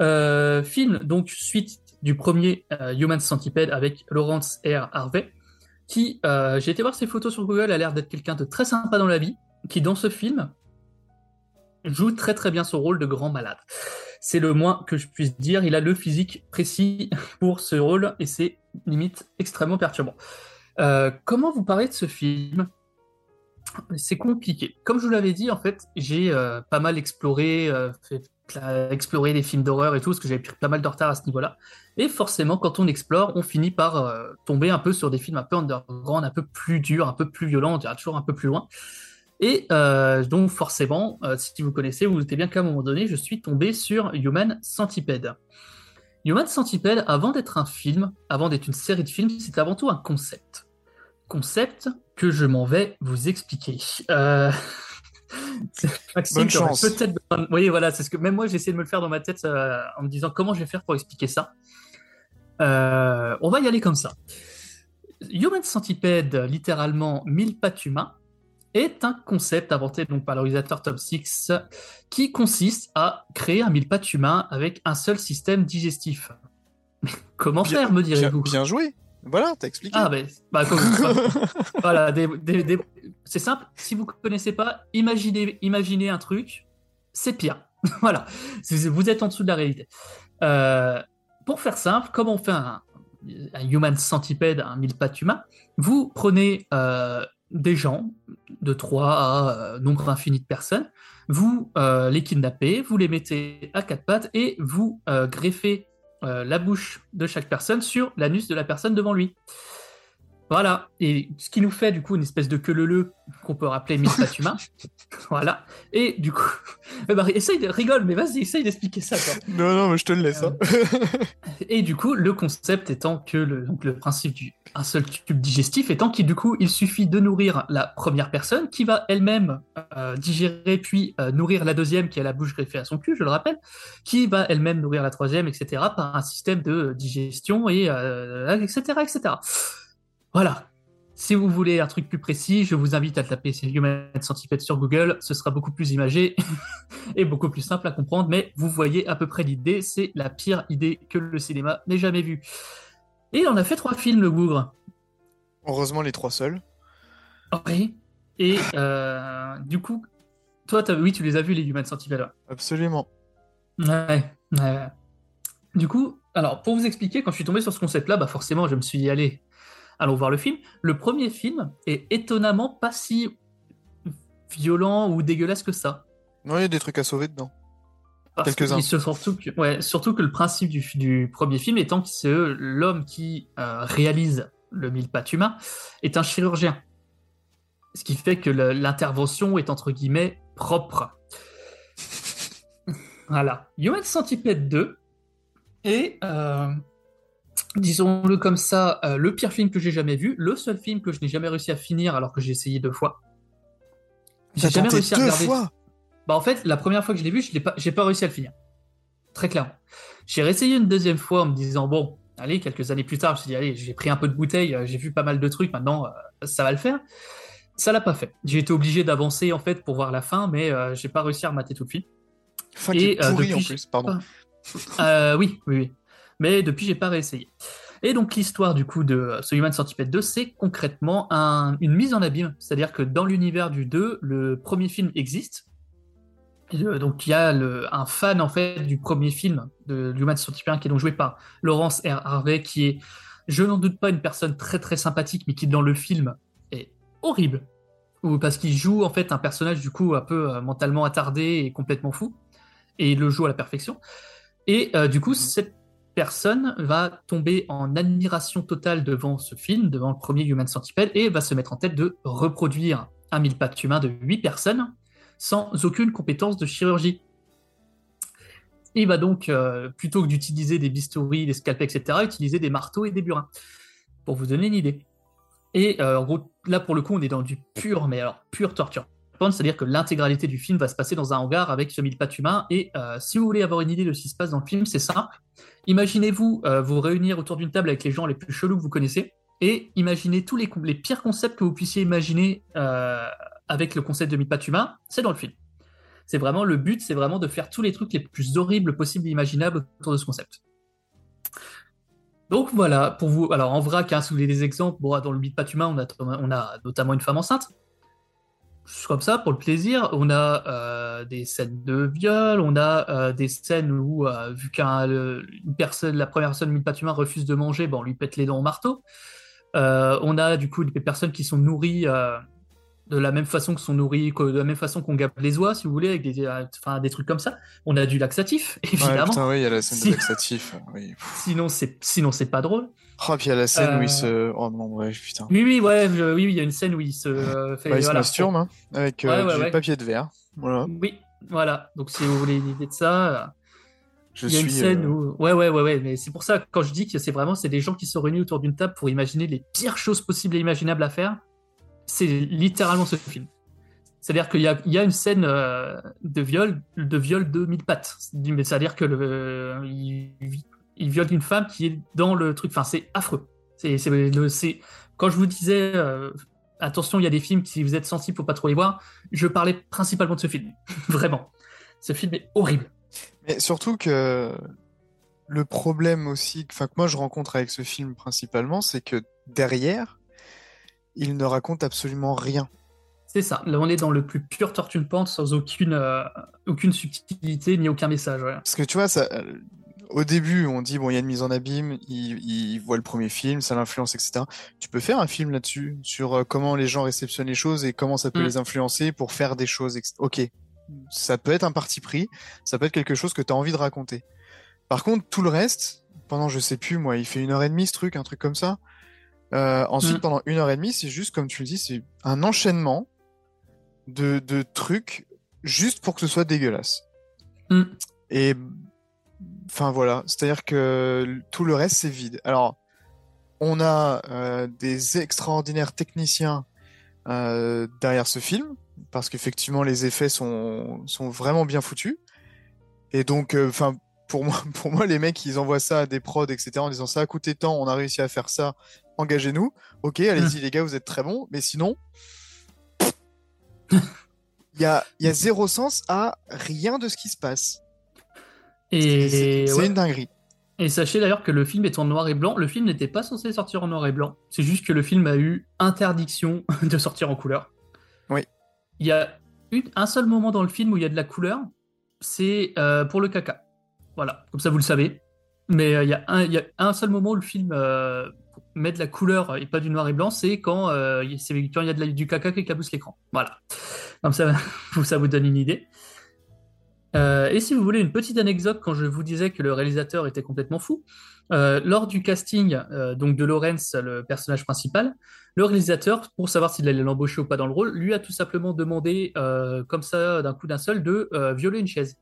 Euh, film, donc, suite du premier euh, Human Centipede avec Lawrence R. Harvey, qui, euh, j'ai été voir ses photos sur Google, a l'air d'être quelqu'un de très sympa dans la vie, qui, dans ce film, joue très très bien son rôle de grand malade. C'est le moins que je puisse dire. Il a le physique précis pour ce rôle et c'est limite extrêmement perturbant. Euh, comment vous parler de ce film? C'est compliqué. Comme je vous l'avais dit, en fait, j'ai pas mal exploré, exploré les films d'horreur et tout, parce que j'avais pris pas mal de retard à ce niveau-là. Et forcément, quand on explore, on finit par euh, tomber un peu sur des films un peu underground, un peu plus durs, un peu plus violents, on dirait toujours un peu plus loin. Et euh, donc forcément, euh, si vous connaissez, vous doutez bien qu'à un moment donné, je suis tombé sur Human Centipede. Human Centipede, avant d'être un film, avant d'être une série de films, c'est avant tout un concept. Concept que je m'en vais vous expliquer. Maxime, Bonne chance. Peut-être... Oui, voilà, c'est ce que même moi j'ai essayé de me le faire dans ma tête euh, en me disant comment je vais faire pour expliquer ça? Euh, on va y aller comme ça. Human Centipede, littéralement mille pattes humains, est un concept inventé donc par le réalisateur Tom Six qui consiste à créer un mille pattes humain avec un seul système digestif. Comment Bien- faire, me bien, direz-vous? bien joué. Voilà, t'as expliqué. Ah, ben, bah, voilà, des- des- des- c'est simple. Si vous connaissez pas, imaginez, imaginez un truc, c'est pire. voilà, vous êtes en dessous de la réalité. Euh, pour faire simple, comment on fait un, human centipede, un mille pattes humain Vous prenez euh, des gens, de 3 à euh, nombre infini de personnes, vous euh, les kidnappez, vous les mettez à quatre pattes et vous greffez la bouche de chaque personne sur l'anus de la personne devant lui. Voilà, et ce qui nous fait du coup une espèce de queue leu qu'on peut rappeler Miss Patuma. voilà, et du coup, eh ben, essaye de rigole, mais vas-y, essaye d'expliquer ça. Toi. Non, non, mais je te le laisse. hein. Et du coup, le concept étant que le, donc le principe du un seul tube digestif étant qu'il du coup, il suffit de nourrir la première personne qui va elle-même euh, digérer puis euh, nourrir la deuxième qui a la bouche greffée à son cul, je le rappelle, qui va elle-même nourrir la troisième, etc. par un système de digestion et euh, etc. etc. Voilà. Si vous voulez un truc plus précis, je vous invite à taper Human Centipede sur Google. Ce sera beaucoup plus imagé et beaucoup plus simple à comprendre, mais vous voyez à peu près l'idée. C'est la pire idée que le cinéma n'ait jamais vue. Et on a fait trois films, le Bougre. Heureusement, les trois seuls. Oui. Et euh, du coup, toi, oui, tu les as vus, les Human Centipede. Absolument. Ouais, ouais. Du coup, alors pour vous expliquer, quand je suis tombé sur ce concept-là, bah forcément, je me suis dit, allez, allons voir le film. Le premier film est étonnamment pas si violent ou dégueulasse que ça. Non, il y a des trucs à sauver dedans. Quelques-uns. surtout, que, ouais, surtout que le principe du, du premier film étant que c'est eux, l'homme qui euh, réalise le mille pattes humain est un chirurgien. Ce qui fait que l'intervention est entre guillemets propre. voilà. Human Centipede 2 est, euh, disons-le comme ça, euh, le pire film que j'ai jamais vu, le seul film que je n'ai jamais réussi à finir alors que j'ai essayé deux fois. T'as tenté deux regarder- fois bah en fait, la première fois que je l'ai vu, je l'ai pas, j'ai pas réussi à le finir. Très clairement. J'ai réessayé une deuxième fois en me disant bon, allez, quelques années plus tard, je me suis dit allez, j'ai pris un peu de bouteille, euh, j'ai vu pas mal de trucs, maintenant euh, ça va le faire. Ça l'a pas fait. J'ai été obligé d'avancer en fait pour voir la fin, mais euh, j'ai pas réussi à remater tout le film. Fin qui est pourri en plus, pardon. Euh, oui, oui, oui. Mais depuis, j'ai pas réessayé. Et donc, l'histoire du coup de ce Human Centipede 2, c'est concrètement un- une mise en abîme. C'est-à-dire que dans l'univers du 2, le premier film existe. Euh, donc, il y a le- un fan en fait du premier film de Human Centipede 1 qui est donc joué par Laurence R. Harvey, qui est, je n'en doute pas, une personne très très sympathique, mais qui dans le film est horrible. Ou parce qu'il joue en fait un personnage du coup un peu euh, mentalement attardé et complètement fou, et il le joue à la perfection. Et euh, du coup, cette personne va tomber en admiration totale devant ce film, devant le premier Human Centipede, et va se mettre en tête de reproduire un mille pattes humain de 8 personnes sans aucune compétence de chirurgie. Il va donc, euh, plutôt que d'utiliser des bistouris, des scalpels, etc., utiliser des marteaux et des burins, pour vous donner une idée. Et euh, là pour le coup, on est dans du pur, mais alors pure torture. C'est-à-dire que l'intégralité du film va se passer dans un hangar avec pattes humain. Et euh, si vous voulez avoir une idée de ce qui se passe dans le film, c'est simple. Imaginez-vous euh, vous réunir autour d'une table avec les gens les plus chelous que vous connaissez et imaginez tous les, pires concepts que vous puissiez imaginer euh, avec le concept de pattes humain. C'est dans le film. C'est vraiment le but, c'est vraiment de faire tous les trucs les plus horribles possibles et imaginables autour de ce concept. Donc voilà, pour vous, alors en vrac, hein, si vous voulez des exemples, dans le pattes humain, on a, on a notamment une femme enceinte comme ça pour le plaisir. On a euh, des scènes de viol, on a euh, des scènes où, euh, vu qu'un le- une personne, la première personne humain refuse de manger, bon, on lui pète les dents au marteau. On a du coup des personnes qui sont nourries de la même façon que sont nourries, que- de la même façon qu'on gabe les oies, si vous voulez, avec des, enfin, des trucs comme ça. On a du laxatif, Ouais, évidemment. putain, oui, il y a la scène Si- de laxatif. Oui. Sinon, c'est sinon c'est pas drôle. Oh, puis il y a la scène où Euh, il se. Oh non, ouais, putain. Oui, oui, ouais, je- oui, il y a une scène où il se euh, fait. Bah, il se masturbe, hein, avec euh, ouais, du papier de verre. Voilà. Oui, voilà. Donc si vous voulez une idée de ça, Je il y a une scène euh, où... Ouais, ouais, ouais, ouais. Mais c'est pour ça quand je dis que c'est vraiment c'est des gens qui sont réunis autour d'une table pour imaginer les pires choses possibles et imaginables à faire, c'est littéralement ce film. C'est-à-dire qu'il y a, il y a une scène euh, de viol, de viol de mille pattes. C'est-à-dire que le, il, il viole une femme qui est dans le truc. Enfin, c'est affreux. C'est, c'est, quand je vous disais, euh, attention, il y a des films si vous êtes sensible, faut pas trop les voir. Je parlais principalement de ce film. Vraiment. Ce film est horrible. Mais surtout que le problème aussi, enfin que moi je rencontre avec ce film principalement, c'est que derrière, il ne raconte absolument rien. C'est ça. Là, on est dans le plus pur tortue pente sans aucune, euh, aucune subtilité ni aucun message. ouais. Parce que tu vois, ça, au début, on dit, bon, il y a une mise en abîme, il, il voit le premier film, ça l'influence, etc. Tu peux faire un film là-dessus, sur euh, comment les gens réceptionnent les choses et comment ça peut Mm. les influencer pour faire des choses. Ok, ça peut être un parti pris, ça peut être quelque chose que tu as envie de raconter. Par contre, tout le reste, pendant, je sais plus, moi, il fait une heure et demie ce truc, un truc comme ça. Euh, ensuite, Mm. pendant une heure et demie, c'est juste, comme tu le dis, c'est un enchaînement de, de trucs juste pour que ce soit dégueulasse. Mm. Et enfin voilà, c'est-à-dire que tout le reste c'est vide. Alors, on a euh, des extraordinaires techniciens euh, derrière ce film parce qu'effectivement les effets sont, sont vraiment bien foutus. Et donc, euh, enfin. pour moi, pour moi, les mecs, ils envoient ça à des prods, etc., en disant ça a coûté tant, on a réussi à faire ça, engagez-nous. Ok, allez-y, les gars, vous êtes très bons, mais sinon, il y a, il y a zéro sens à rien de ce qui se passe. Et C'est ouais. une dinguerie. Et sachez d'ailleurs que le film est en noir et blanc. Le film n'était pas censé sortir en noir et blanc. C'est juste que le film a eu interdiction de sortir en couleur. Oui. Il y a une- un seul moment dans le film où il y a de la couleur, c'est euh, pour le caca. Voilà, comme ça vous le savez. Mais euh, il y, a un- il y a un seul moment où le film euh, met de la couleur et pas du noir et blanc, c'est quand, il- c'est quand il y a de la- du caca qui éclabousse l'écran. Voilà. Comme ça, ça vous donne une idée. Euh, et si vous voulez une petite anecdote, quand je vous disais que le réalisateur était complètement fou, euh, lors du casting euh, donc de Lawrence, le personnage principal, le réalisateur, pour savoir s'il allait l'embaucher ou pas dans le rôle, lui a tout simplement demandé, comme ça, d'un coup d'un seul, de violer une chaise.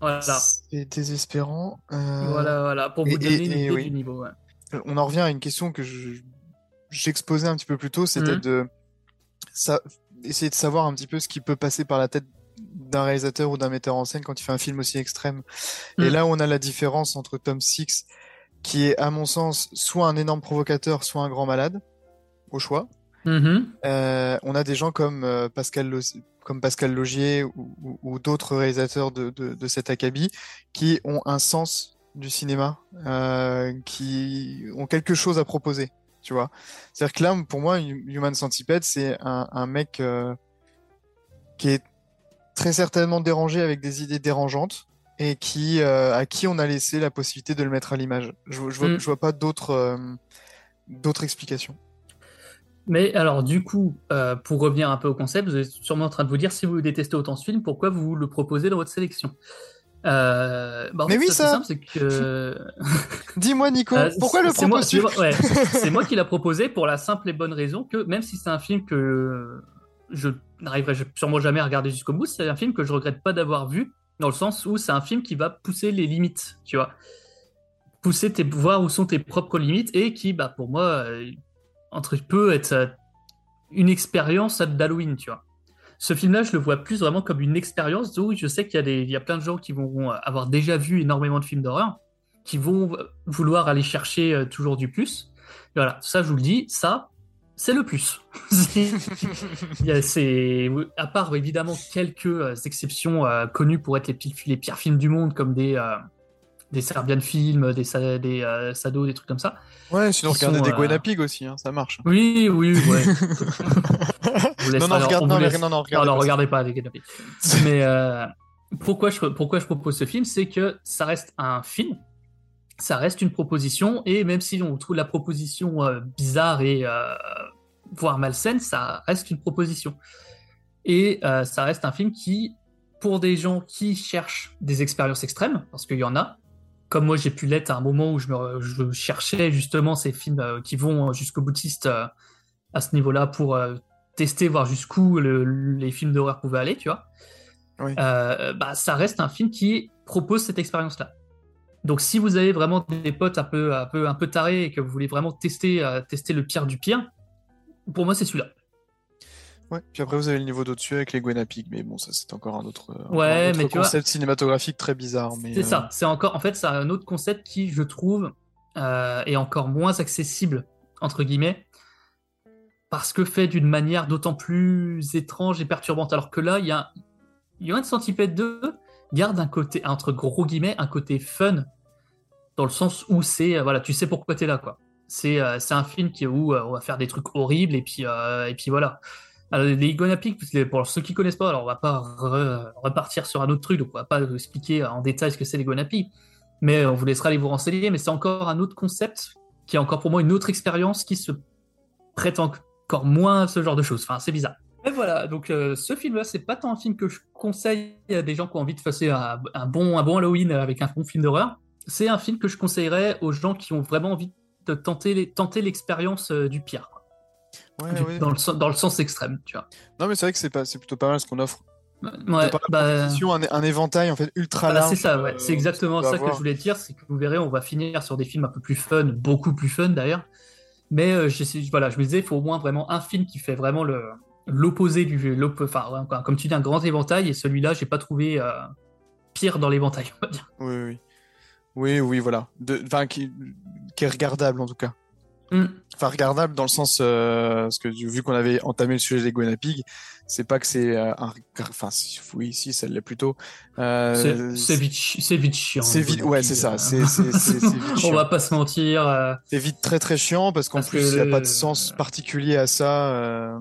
Voilà, C'est désespérant. Voilà, voilà, pour vous et- donner et- une idée oui. du niveau. ouais. On en revient à une question que je- j'exposais un petit peu plus tôt, c'était Mhm. de ça, essayer de savoir un petit peu ce qui peut passer par la tête d'un réalisateur ou d'un metteur en scène quand il fait un film aussi extrême. Et Mhm. là, on a la différence entre Tom Six, qui est, à mon sens, soit un énorme provocateur, soit un grand malade, au choix. Mhm. Euh, on a des gens comme euh, Pascal, Lo- comme Pascal Logier ou, ou- ou d'autres réalisateurs de, de, de cet acabit qui ont un sens du cinéma, euh, qui ont quelque chose à proposer, tu vois. C'est-à-dire que là, pour moi, Human Centipede, c'est un, un mec qui est très certainement dérangé avec des idées dérangeantes et qui euh, à qui on a laissé la possibilité de le mettre à l'image. Je, je, vois, Mm. je vois pas d'autres euh, d'autres explications. Mais alors, du coup, euh, pour revenir un peu au concept, vous êtes sûrement en train de vous dire si vous détestez autant ce film, pourquoi vous le proposez dans votre sélection? Euh, bah, Mais oui, ça. c'est que Dis-moi, Nico, Euh, pourquoi le proposes-tu c'est moi- ouais, moi qui l'a proposé pour la simple et bonne raison que même si c'est un film que je n'arriverai sûrement jamais à regarder jusqu'au bout, c'est un film que je regrette pas d'avoir vu, dans le sens où c'est un film qui va pousser les limites, tu vois. Pousser tes, voir où sont tes propres limites et qui, bah, pour moi, euh, entre peut être euh, une expérience d'Halloween, tu vois. Ce film-là, je le vois plus vraiment comme une expérience où je sais qu'il y, a des- y a plein de gens qui vont euh, avoir déjà vu énormément de films d'horreur, qui vont vouloir aller chercher toujours du plus. Voilà, ça, je vous le dis, ça, c'est le plus. C'est- à part évidemment quelques euh, exceptions euh, connues pour être les, pi- les pires films du monde, comme des, euh, des Serbian films, des, des euh, Sado, des trucs comme ça. Ouais, sinon regardez sont, des euh, Pig aussi, hein, ça marche. Oui, oui, ouais. Non, non, alors, regarde- on non, laisse- non, non, regardez non, pas regardez pas des. Mais euh, pourquoi, je, pourquoi je propose ce film, c'est que ça reste un film, ça reste une proposition, et même si on trouve la proposition euh, bizarre et euh, voire malsaine, ça reste une proposition. Et euh, ça reste un film qui, pour des gens qui cherchent des expériences extrêmes, parce qu'il y en a, comme moi j'ai pu l'être à un moment où je, me, je cherchais justement ces films qui vont jusqu'au boutiste à ce niveau-là pour tester, voir jusqu'où le- les films d'horreur pouvaient aller, tu vois. Oui. Euh, bah, ça reste un film qui propose cette expérience-là. Donc, si vous avez vraiment des potes un peu, un peu, un peu tarés et que vous voulez vraiment tester, euh, tester le pire du pire, pour moi, c'est celui-là. Ouais, puis après vous avez le niveau d'au-dessus avec les Guinea Pig, mais bon, ça c'est encore un autre, euh, Ouais, un autre mais tu vois- concept cinématographique très bizarre. C'est euh, ça. C'est encore, en fait, c'est un autre concept qui, je trouve, euh, est encore moins accessible entre guillemets, parce que fait d'une manière d'autant plus étrange et perturbante. Alors que là, il y a Human Centipede 2 garde un côté entre gros guillemets un côté fun dans le sens où c'est euh, voilà, tu sais pourquoi t'es là quoi. C'est euh, c'est un film qui où euh, on va faire des trucs horribles et puis et puis voilà. Les que pour ceux qui connaissent pas, alors on va pas re- repartir sur un autre truc, donc on va pas expliquer en détail ce que c'est les Pig. Mais on vous laissera aller vous renseigner. Mais c'est encore un autre concept qui est encore pour moi une autre expérience qui se prête encore moins à ce genre de choses. Enfin, c'est bizarre. Et voilà, donc ce film-là, c'est pas tant un film que je conseille à des gens qui ont envie de passer un bon, un bon Halloween avec un bon film d'horreur. C'est un film que je conseillerais aux gens qui ont vraiment envie de tenter les- tenter l'expérience euh, du pire. quoi. Ouais, Du- ouais. Dans, le, sen- dans le sens extrême, tu vois. Non, mais c'est vrai que c'est pas, c'est plutôt pas mal ce qu'on offre. Ouais, bah, un, un éventail en fait ultra Voilà, large. c'est ça, ouais. euh, c'est exactement ça que je voulais dire, c'est que vous verrez, on va finir sur des films un peu plus fun, beaucoup plus fun d'ailleurs. Mais euh, j'essaie- voilà, je me disais, il faut au moins vraiment un film qui fait vraiment le l'opposé du, enfin, comme tu dis, un grand éventail. Et celui-là, j'ai pas trouvé euh, pire dans l'éventail, on va dire. Oui, oui. Oui, oui, voilà. Enfin, qui, qui est regardable en tout cas. Mm. Enfin, regardable dans le sens, euh, parce que vu qu'on avait entamé le sujet des Guinea Pig, c'est pas que c'est euh, un, enfin, si- oui, si, ça l'est plutôt. Euh, C'est- vite, vite chiant. c'est vite- ouais, c'est ça, vite on va pas se mentir. C'est vite très très chiant parce qu'en plus il n'y a pas de sens particulier à ça.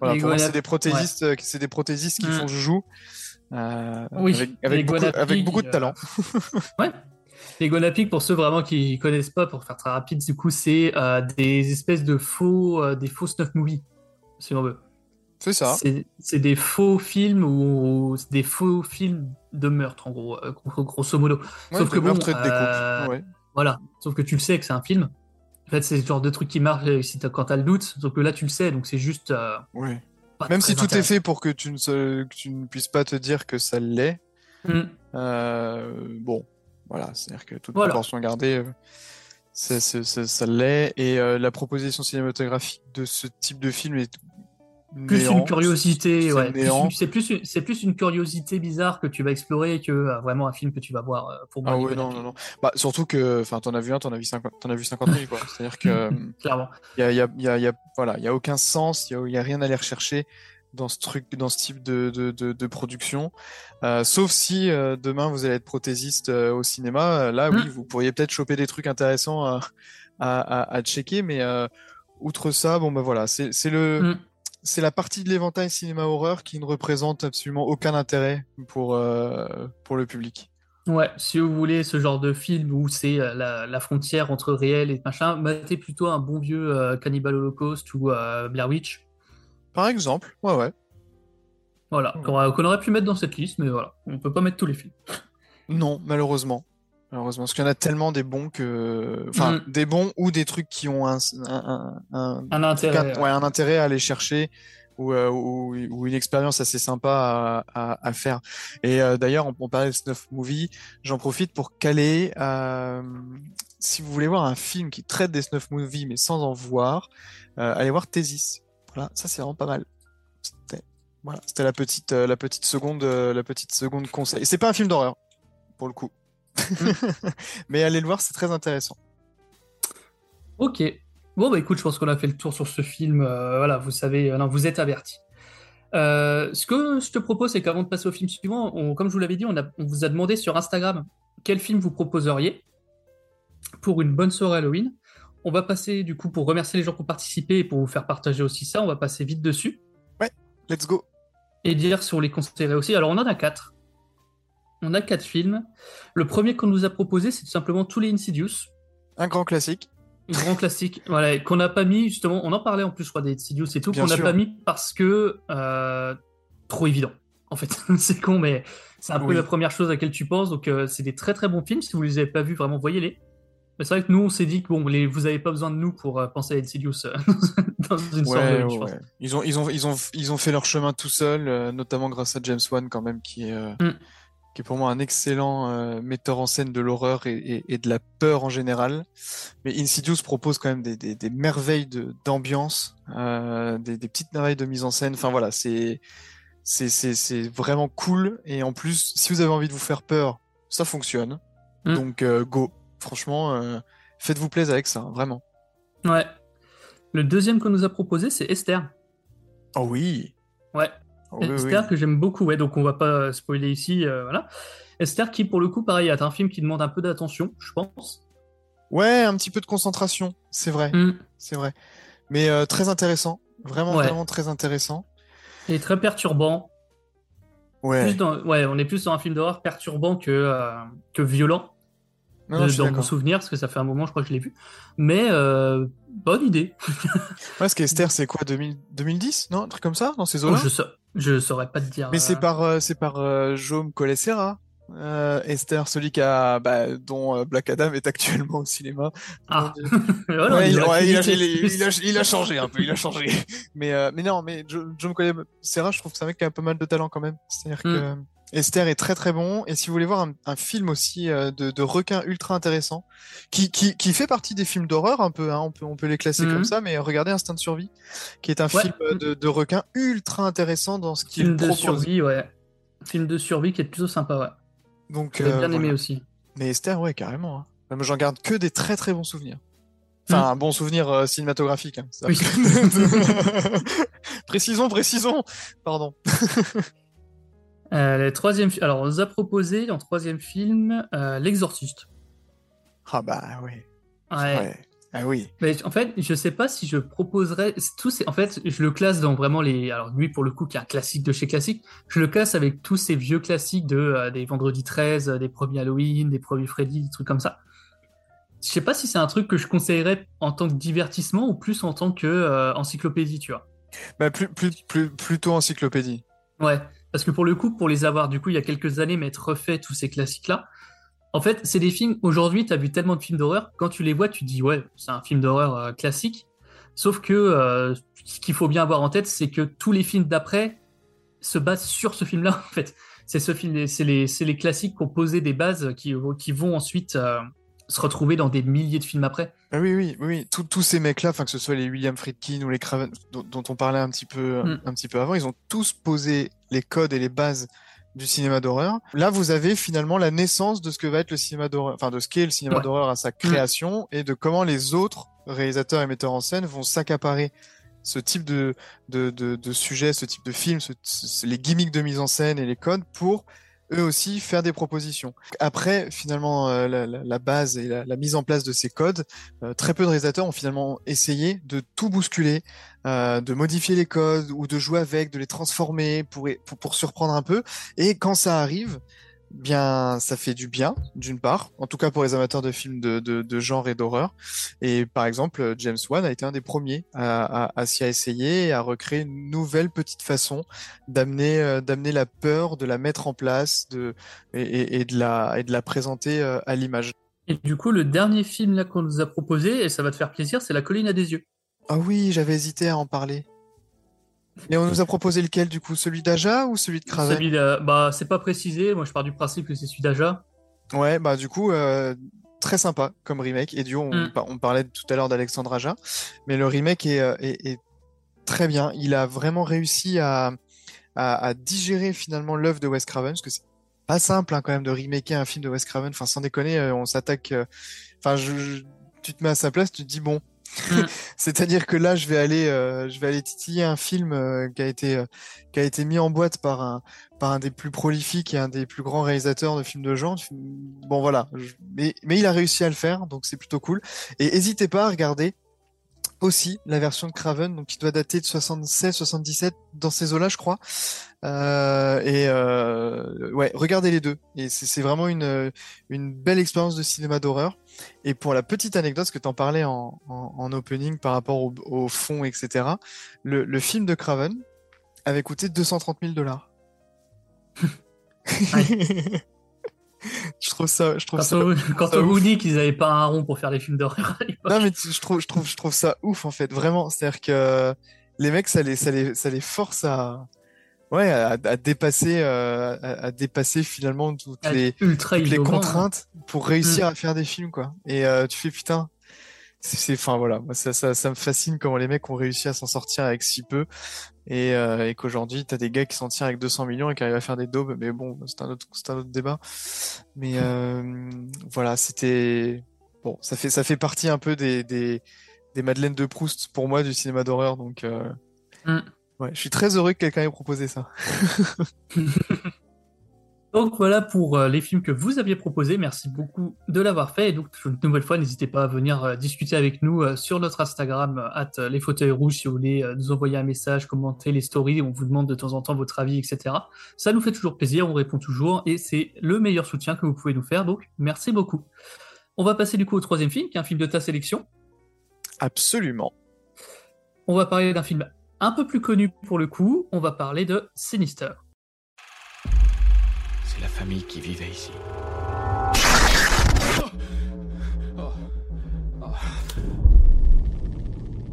Voilà, Les pour moi Guinea- c'est des prothésistes, c'est des prothésistes qui Mm. font joujou euh, Oui, avec, beaucoup, avec beaucoup de talent. Ouais. Les Gonapic, pour ceux vraiment qui connaissent pas, pour faire très rapide, du coup, c'est euh, des espèces de faux, euh, des faux snuff movies, si on veut. C'est ça. C'est des faux films ou des faux films de meurtre, en gros, euh, gros- grosso modo. Ouais, Sauf que bon, meurtre et de découpe. euh, Ouais. voilà. Sauf que tu le sais que c'est un film. En fait, c'est le genre de truc qui marche si t'as- quand t'as le doute. Sauf que là, tu le sais, donc c'est juste. Ouais. Même si tout est fait pour que tu ne, se- que tu ne puisses pas te dire que ça l'est, Mm. bon, voilà, c'est-à-dire que toute Voilà. proportion gardée, euh, c'est- ça l'est. Et euh, la proposition cinématographique de ce type de film est plus néant. une curiosité, C'est ouais. plus C'est plus, une- c'est plus une curiosité bizarre que tu vas explorer que euh, vraiment un film que tu vas voir euh, pour moi. Ah ouais, non, non, non. Bah, surtout que, enfin, t'en as vu un, t'en as vu 50, t'en as vu 50 000, quoi. C'est-à-dire que, Clairement. il y a, il y a, il y a, il y a- voilà, il y a aucun sens, il y a, il y a rien à aller rechercher dans ce truc, dans ce type de, de, de, de production. Euh, sauf si euh, demain vous allez être prothésiste euh, au cinéma, là, oui, Mm. vous pourriez peut-être choper des trucs intéressants à, à, à, à checker, mais outre ça, bon, bah voilà, c'est le, Mm. c'est la partie de l'éventail cinéma horreur qui ne représente absolument aucun intérêt pour, pour le public. Ouais, si vous voulez ce genre de film où c'est la, la frontière entre réel et machin, matez plutôt un bon vieux Cannibal Holocaust ou Blair Witch. Par exemple, ouais, ouais. Voilà, qu'on aurait, qu'on aurait pu mettre dans cette liste, mais voilà, on peut pas mettre tous les films. Non, malheureusement. Malheureusement, parce qu'il y en a tellement des bons que, enfin, Mm. des bons ou des trucs qui ont un, un, un, Un intérêt. un- ouais, un intérêt à aller chercher ou, euh, ou, ou une expérience assez sympa à, à, à faire. Et euh, d'ailleurs, on, on parlait de snuff movie, j'en profite pour caler. euh, si vous voulez voir un film qui traite des snuff movies mais sans en voir, euh, allez voir Thesis. Voilà, ça c'est vraiment pas mal. C'était voilà, c'était la petite euh, la petite seconde euh, la petite seconde conseil. C'est pas un film d'horreur pour le coup. mais allez le voir, c'est très intéressant. Ok. Bon, bah écoute, je pense qu'on a fait le tour sur ce film. euh, voilà, vous savez, euh, non, vous êtes avertis. Euh, ce que je te propose, c'est qu'avant de passer au film suivant, on- comme je vous l'avais dit, on, a- on vous a demandé sur Instagram quel film vous proposeriez pour une bonne soirée Halloween. On va passer, du coup, pour remercier les gens qui ont participé et pour vous faire partager aussi ça, on va passer vite dessus. Let's go. Et dire si on les conseillerait aussi. Alors, on en a quatre. On a quatre films. Le premier qu'on nous a proposé, c'est tout simplement tous les Insidious. Un grand classique. Grand classique, voilà, qu'on n'a pas mis justement, on en parlait en plus, je crois, des Insidious et tout, qu'on n'a pas mis parce que euh, trop évident. En fait, c'est con, mais c'est un peu la première chose à laquelle tu penses. Donc, euh, c'est des très très bons films. Si vous les avez pas vus, vraiment, voyez-les. Mais c'est vrai que nous, on s'est dit que bon, les, vous avez pas besoin de nous pour euh, penser à Insidious euh, dans une Ouais, je pense. ouais. Ils ont, ils ont, ils ont, ils ont fait leur chemin tout seuls, euh, notamment grâce à James Wan quand même, qui est, euh, Mm. qui est pour moi un excellent metteur en scène de l'horreur et, et, et de la peur en général. Mais Insidious propose quand même des, des, des merveilles de, d'ambiance, des, des petites merveilles de mise en scène. Enfin voilà, c'est, c'est, c'est, c'est vraiment cool. Et en plus, si vous avez envie de vous faire peur, ça fonctionne. Mm. Donc go. Franchement, euh, faites-vous plaisir avec ça, vraiment. Ouais. Le deuxième qu'on nous a proposé, c'est Esther. Oh oui. Ouais. Oh oui, Esther oui. que j'aime beaucoup, ouais, donc on va pas spoiler ici, euh, voilà. Esther qui pour le coup pareil est un film qui demande un peu d'attention, je pense. Ouais, un petit peu de concentration, c'est vrai, Mm. c'est vrai. Mais euh, très intéressant, vraiment, Ouais. vraiment très intéressant. Et très perturbant. Ouais, Plus dans- ouais, on est plus dans un film d'horreur perturbant que, euh, que violent. Non, suis dans mon souvenir, parce que ça fait un moment, je crois que je l'ai vu. Mais euh, bonne idée. Ouais, parce qu'Esther, c'est quoi, 2000 2010 Non, un truc comme ça, dans ces Oh, eaux-là je, sa- je saurais pas te dire. Mais c'est euh, par, euh, c'est par euh, Jaume Collet-Serra. Euh, Esther, celui qui a, bah, dont euh, Black Adam est actuellement au cinéma. Ah. Il a changé un peu, il a changé. Mais, euh, mais non, mais Jaume Collet-Serra, je trouve que c'est un mec qui a un peu mal de talent quand même. C'est-à-dire Mm. que Esther est très très bon. Et si vous voulez voir un, un film aussi euh, de, de requin ultra intéressant, qui, qui, qui fait partie des films d'horreur un peu, hein, on peut, on peut les classer Mhm. comme ça, mais regardez Instinct de survie, qui est un Ouais. film euh, de, de requin ultra intéressant dans ce qu'il Film de survie, ouais. Film de survie qui est plutôt sympa, ouais. Donc, J'ai euh, bien aimé aussi. Mais Esther, ouais, carrément. Hein. Moi, j'en garde que des très très bons souvenirs. Enfin, un bon souvenir euh, cinématographique. Hein, ça. Oui. précisons, précisons. Pardon. Euh, le troisième, fi- alors on nous a proposé en troisième film euh, L'Exorciste. Ah bah oui. Ouais. Ouais. Ah oui. Mais en fait, je sais pas si je proposerais tous ces... En fait, je le classe dans vraiment les. Alors lui, pour le coup, qui est un classique de chez classique, je le classe avec tous ces vieux classiques de euh, des Vendredi 13, euh, des premiers Halloween, des premiers Freddy, des trucs comme ça. Je sais pas si c'est un truc que je conseillerais en tant que divertissement ou plus en tant que euh, encyclopédie, tu vois. Bah plus, plus, plus, plutôt encyclopédie. Ouais, parce que pour le coup, pour les avoir du coup il y a quelques années, mais être refait tous ces classiques-là, en fait, c'est des films. Aujourd'hui, tu as vu tellement de films d'horreur, quand tu les vois, tu te dis ouais, c'est un film d'horreur euh, classique. Sauf que euh, ce qu'il faut bien avoir en tête, c'est que tous les films d'après se basent sur ce film-là. En fait, c'est ce film, c'est les, les classiques qui ont posé des bases qui, qui vont ensuite euh, se retrouver dans des milliers de films après. Ah oui, oui, oui. Tous- tous ces mecs-là, que ce soit les William Friedkin ou les Craven, dont, dont on parlait un petit peu, Mm. un petit peu avant, ils ont tous posé les codes et les bases du cinéma d'horreur. Là, vous avez finalement la naissance de ce que va être le cinéma d'horreur, enfin de ce qu'est le cinéma Ouais. d'horreur à sa création et de comment les autres réalisateurs et metteurs en scène vont s'accaparer ce type de, de, de, de sujet, ce type de film, ce- ce- les gimmicks de mise en scène et les codes pour eux aussi faire des propositions. Après, finalement, euh, la, la- la base et la, la mise en place de ces codes, euh, très peu de réalisateurs ont finalement essayé de tout bousculer, euh, de modifier les codes ou de jouer avec, de les transformer pour, pour, pour surprendre un peu. Et quand ça arrive, bien, ça fait du bien, d'une part, en tout cas pour les amateurs de films de, de, de genre et d'horreur. Et par exemple, James Wan a été un des premiers à, à, à s'y essayer et à recréer une nouvelle petite façon d'amener euh, d'amener la peur, de la mettre en place, de et, et, et de la et de la présenter euh, à l'image. Et du coup, le dernier film qu'on nous a proposé, et ça va te faire plaisir, c'est La colline à des yeux. Ah oui, j'avais hésité à en parler. Et on nous a proposé lequel du coup, celui d'Aja ou celui de Craven Celui de- bah, c'est pas précisé. Moi, je pars du principe que c'est celui d'Aja. Ouais, bah du coup, euh, très sympa comme remake. Et du coup, on, Mm. on parlait tout à l'heure d'Alexandre Aja, mais le remake est, euh, est, est très bien. Il a vraiment réussi à, à, à digérer finalement l'œuvre de Wes Craven, parce que c'est pas simple hein, quand même de remaker un film de Wes Craven. Enfin, sans déconner, euh, on s'attaque. euh, Enfin, je, je- tu te mets à sa place, tu te dis bon. Mm. C'est-à-dire que là, je vais aller, euh, je vais aller titiller un film euh, qui a été, euh, qui a été mis en boîte par un, par un des plus prolifiques et un des plus grands réalisateurs de films de genre. Bon, voilà. Mais, mais il a réussi à le faire, donc c'est plutôt cool. Et n'hésitez pas à regarder aussi la version de Craven, donc qui doit dater de 76, 77, dans ces eaux-là, je crois. Euh, et euh, ouais, regardez les deux. Et c'est vraiment une, une belle expérience de cinéma d'horreur. Et pour la petite anecdote, ce que tu en parlais en, en, en opening par rapport au, au fond, etc., le, le film de Craven avait coûté 230 000 dollars. je trouve ça, je trouve Quand, ça, quand ça on vous dit qu'ils avaient pas un rond pour faire les films d'horreur. Non mais tu- je trouve, je trouve, je trouve ça ouf en fait, vraiment. C'est-à-dire que les mecs, ça les, ça les, ça les force à, ouais, à, à dépasser, euh, à, à dépasser finalement toutes À les, toutes hein. contraintes pour réussir à faire des films quoi. Et euh, tu fais putain, c'est, enfin voilà, moi, ça, ça, ça me fascine comment les mecs ont réussi à s'en sortir avec si peu et, euh, et qu'aujourd'hui t'as des gars qui s'en tirent avec 200 millions et qui arrivent à faire des daubes. Mais bon, c'est un autre, c'est un autre débat. Mais euh, voilà, c'était bon, ça fait, ça fait partie un peu des, des, des Madeleines de Proust pour moi du cinéma d'horreur. Donc euh, Mm. ouais, je suis très heureux que quelqu'un ait proposé ça. Donc voilà pour euh, les films que vous aviez proposés. Merci beaucoup de l'avoir fait. Et donc, une nouvelle fois, n'hésitez pas à venir euh, discuter avec nous euh, sur notre Instagram, at les fauteuils rouges, si vous voulez nous envoyer un message, commenter les stories. On vous demande de temps en temps votre avis, etc. Ça nous fait toujours plaisir. On répond toujours. Et c'est le meilleur soutien que vous pouvez nous faire. Donc, merci beaucoup. On va passer du coup au troisième film, qui est un film de ta sélection. Absolument. On va parler d'un film un peu plus connu pour le coup. On va parler de Sinister. Famille qui vivait ici.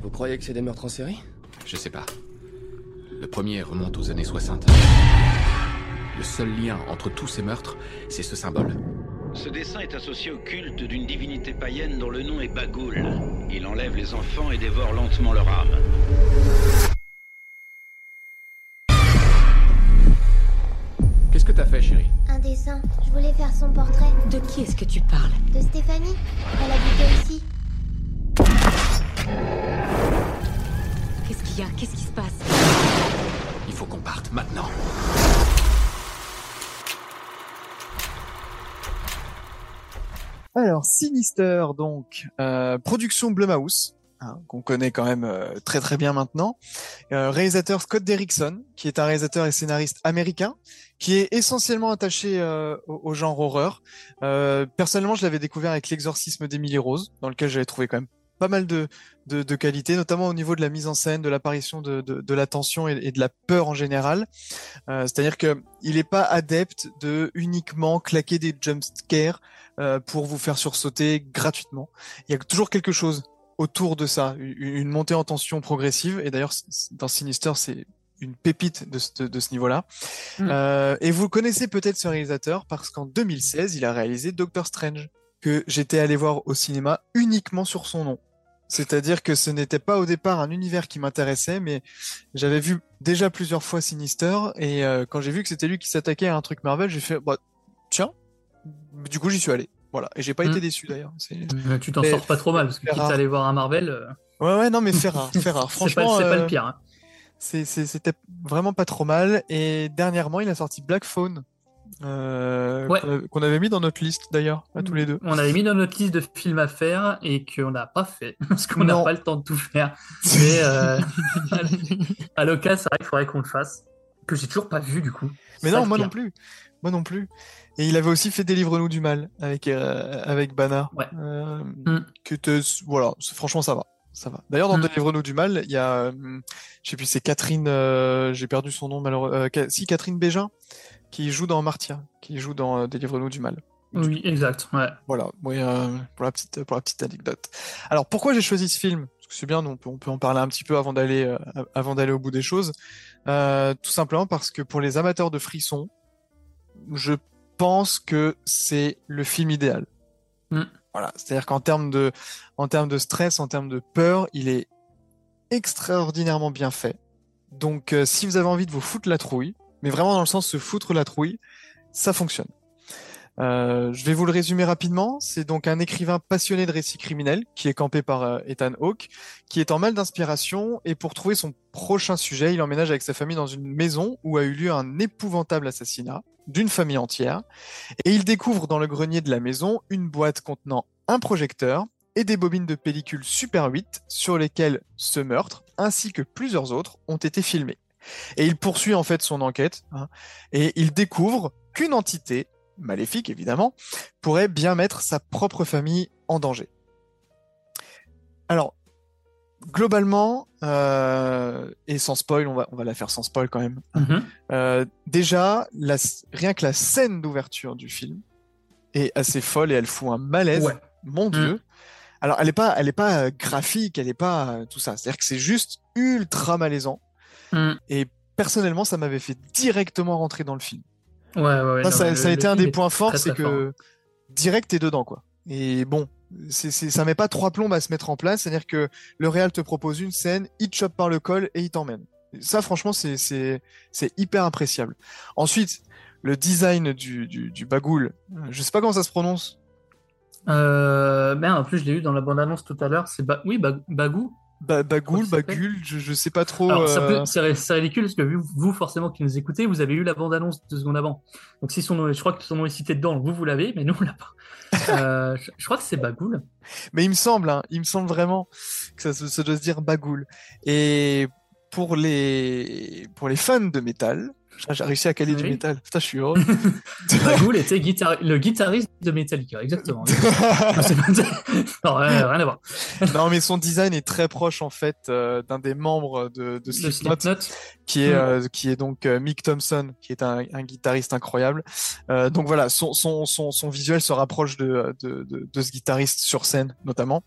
Vous croyez que c'est des meurtres en série? Je sais pas. Le premier remonte aux années 60. Le seul lien entre tous ces meurtres, c'est ce symbole. Ce dessin est associé au culte d'une divinité païenne dont le nom est Bagoul. Il enlève les enfants et dévore lentement leur âme. Qui est-ce que tu parles De Stéphanie. Elle habitait ici. Qu'est-ce qu'il y a? Qu'est-ce qui se passe? Il faut qu'on parte maintenant. Alors, Sinister, donc, euh, production Blumhouse, hein, qu'on connaît quand même euh, très très bien maintenant. Euh, réalisateur Scott Derrickson, qui est un réalisateur et scénariste américain, qui est essentiellement attaché euh, au, genre horreur. Euh, personnellement, je l'avais découvert avec L'exorcisme d'Emily Rose, dans lequel j'avais trouvé quand même pas mal de, de, de qualités, notamment au niveau de la mise en scène, de l'apparition de, de, de, la tension et, de la peur en général. Euh, C'est-à-dire que il n'est pas adepte de uniquement claquer des jump scares euh, pour vous faire sursauter gratuitement. Il y a toujours quelque chose autour de ça, une montée en tension progressive. Et d'ailleurs, dans Sinister, c'est une pépite de ce, de ce niveau-là. Mmh. Euh, et vous connaissez peut-être ce réalisateur parce qu'en 2016, il a réalisé Doctor Strange que j'étais allé voir au cinéma uniquement sur son nom. C'est-à-dire que ce n'était pas au départ un univers qui m'intéressait, mais j'avais vu déjà plusieurs fois Sinister, et euh, quand j'ai vu que c'était lui qui s'attaquait à un truc Marvel, j'ai fait, bah, tiens, du coup j'y suis allé. Voilà, et j'ai pas mmh. été déçu d'ailleurs. Tu t'en sors pas trop mal, parce que quitte à aller voir un Marvel... Euh... Ouais, ouais, non, mais c'est rare, c'est rare. Franchement, c'est pas, euh, pas, le pire. Hein. C'était vraiment pas trop mal, et dernièrement, il a sorti Black Phone, euh, ouais. qu'on avait mis dans notre liste d'ailleurs, à tous les deux. On avait mis dans notre liste de films à faire et qu'on n'a pas fait parce qu'on n'a pas le temps de tout faire. Mais euh, à l'occasion, c'est vrai qu'il faudrait qu'on le fasse. Que j'ai toujours pas vu du coup. Mais non, moi non plus. Moi non plus. Et il avait aussi fait Délivre-nous du mal avec, euh, avec Bana. Ouais. Mm. Que te, voilà, franchement, ça va. Ça va. D'ailleurs, dans mmh. Délivre-nous du mal, il y a, je sais plus, c'est Catherine, euh, j'ai perdu son nom malheureusement. si, Catherine Bégin, qui joue dans Martia, qui joue dans euh, Délivre-nous du mal. Oui, exact. Ouais. Voilà, oui, euh, pour, la petite, pour la petite anecdote. Alors, pourquoi j'ai choisi ce film? Parce que c'est bien, on peut, on peut en parler un petit peu avant d'aller euh, avant d'aller au bout des choses. Euh, tout simplement parce que pour les amateurs de frissons, je pense que c'est le film idéal. Mm. Voilà, c'est-à-dire qu'en termes de, en termes de stress, en termes de peur, il est extraordinairement bien fait. Donc, euh, si vous avez envie de vous foutre la trouille, mais vraiment dans le sens se foutre la trouille, ça fonctionne. Euh, je vais vous le résumer rapidement. C'est donc un écrivain passionné de récits criminels qui est campé par euh, Ethan Hawke, qui est en mal d'inspiration et pour trouver son prochain sujet, il emménage avec sa famille dans une maison où a eu lieu un épouvantable assassinat d'une famille entière et il découvre dans le grenier de la maison une boîte contenant un projecteur et des bobines de pellicule Super 8 sur lesquelles ce meurtre ainsi que plusieurs autres ont été filmés. Et il poursuit en fait son enquête hein, et il découvre qu'une entité maléfique évidemment, pourrait bien mettre sa propre famille en danger. Alors, globalement, euh, et sans spoil, on va, on va la faire sans spoil quand même. Mm -hmm. euh, déjà, la, rien que la scène d'ouverture du film est assez folle et elle fout un malaise. Ouais. Mon Dieu. Mm. Alors, elle est pas, elle est pas graphique, elle est pas tout ça. C'est-à-dire que c'est juste ultra malaisant. Mm. Et personnellement, ça m'avait fait directement rentrer dans le film. Ouais, ouais, ouais, ça, non, ça, le, ça a été un des points forts, c'est que direct t'es dedans, quoi. Et bon, c'est, c'est, ça met pas trois plombs à se mettre en place, c'est-à-dire que le réal te propose une scène, il te chope par le col et il t'emmène. Ça, franchement, c'est, c'est, c'est hyper appréciable. Ensuite, le design du, du, du bagoul, je sais pas comment ça se prononce. Euh, merde, en plus, je l'ai eu dans la bande-annonce tout à l'heure. C'est ba... oui, ba... Bagou. Ba bagoul, bagul, je, je sais pas trop. Alors, ça euh... peut... c'est, c'est ridicule parce que vous, forcément, qui nous écoutez, vous avez eu la bande-annonce deux secondes avant. Donc, si son nom, je crois que son nom est cité dedans, vous, vous l'avez, mais nous, on l'a pas. euh, je, je, crois que c'est Bagoul. Mais il me semble, hein, il me semble vraiment que ça, ça doit se dire Bagoul. Et pour les, pour les fans de métal, J'ai réussi à caler du métal. Putain, je suis heureux. Bagoul était guitari- le guitariste de Metallica, exactement. Non, rien rien à voir. non, mais son design est très proche en fait euh, d'un des membres de, de Slipknot, Slipknot. qui est Mm. euh, qui est donc euh, Mick Thompson, qui est un, un guitariste incroyable. Donc voilà, son, son son son visuel se rapproche de de, de, de ce guitariste sur scène notamment.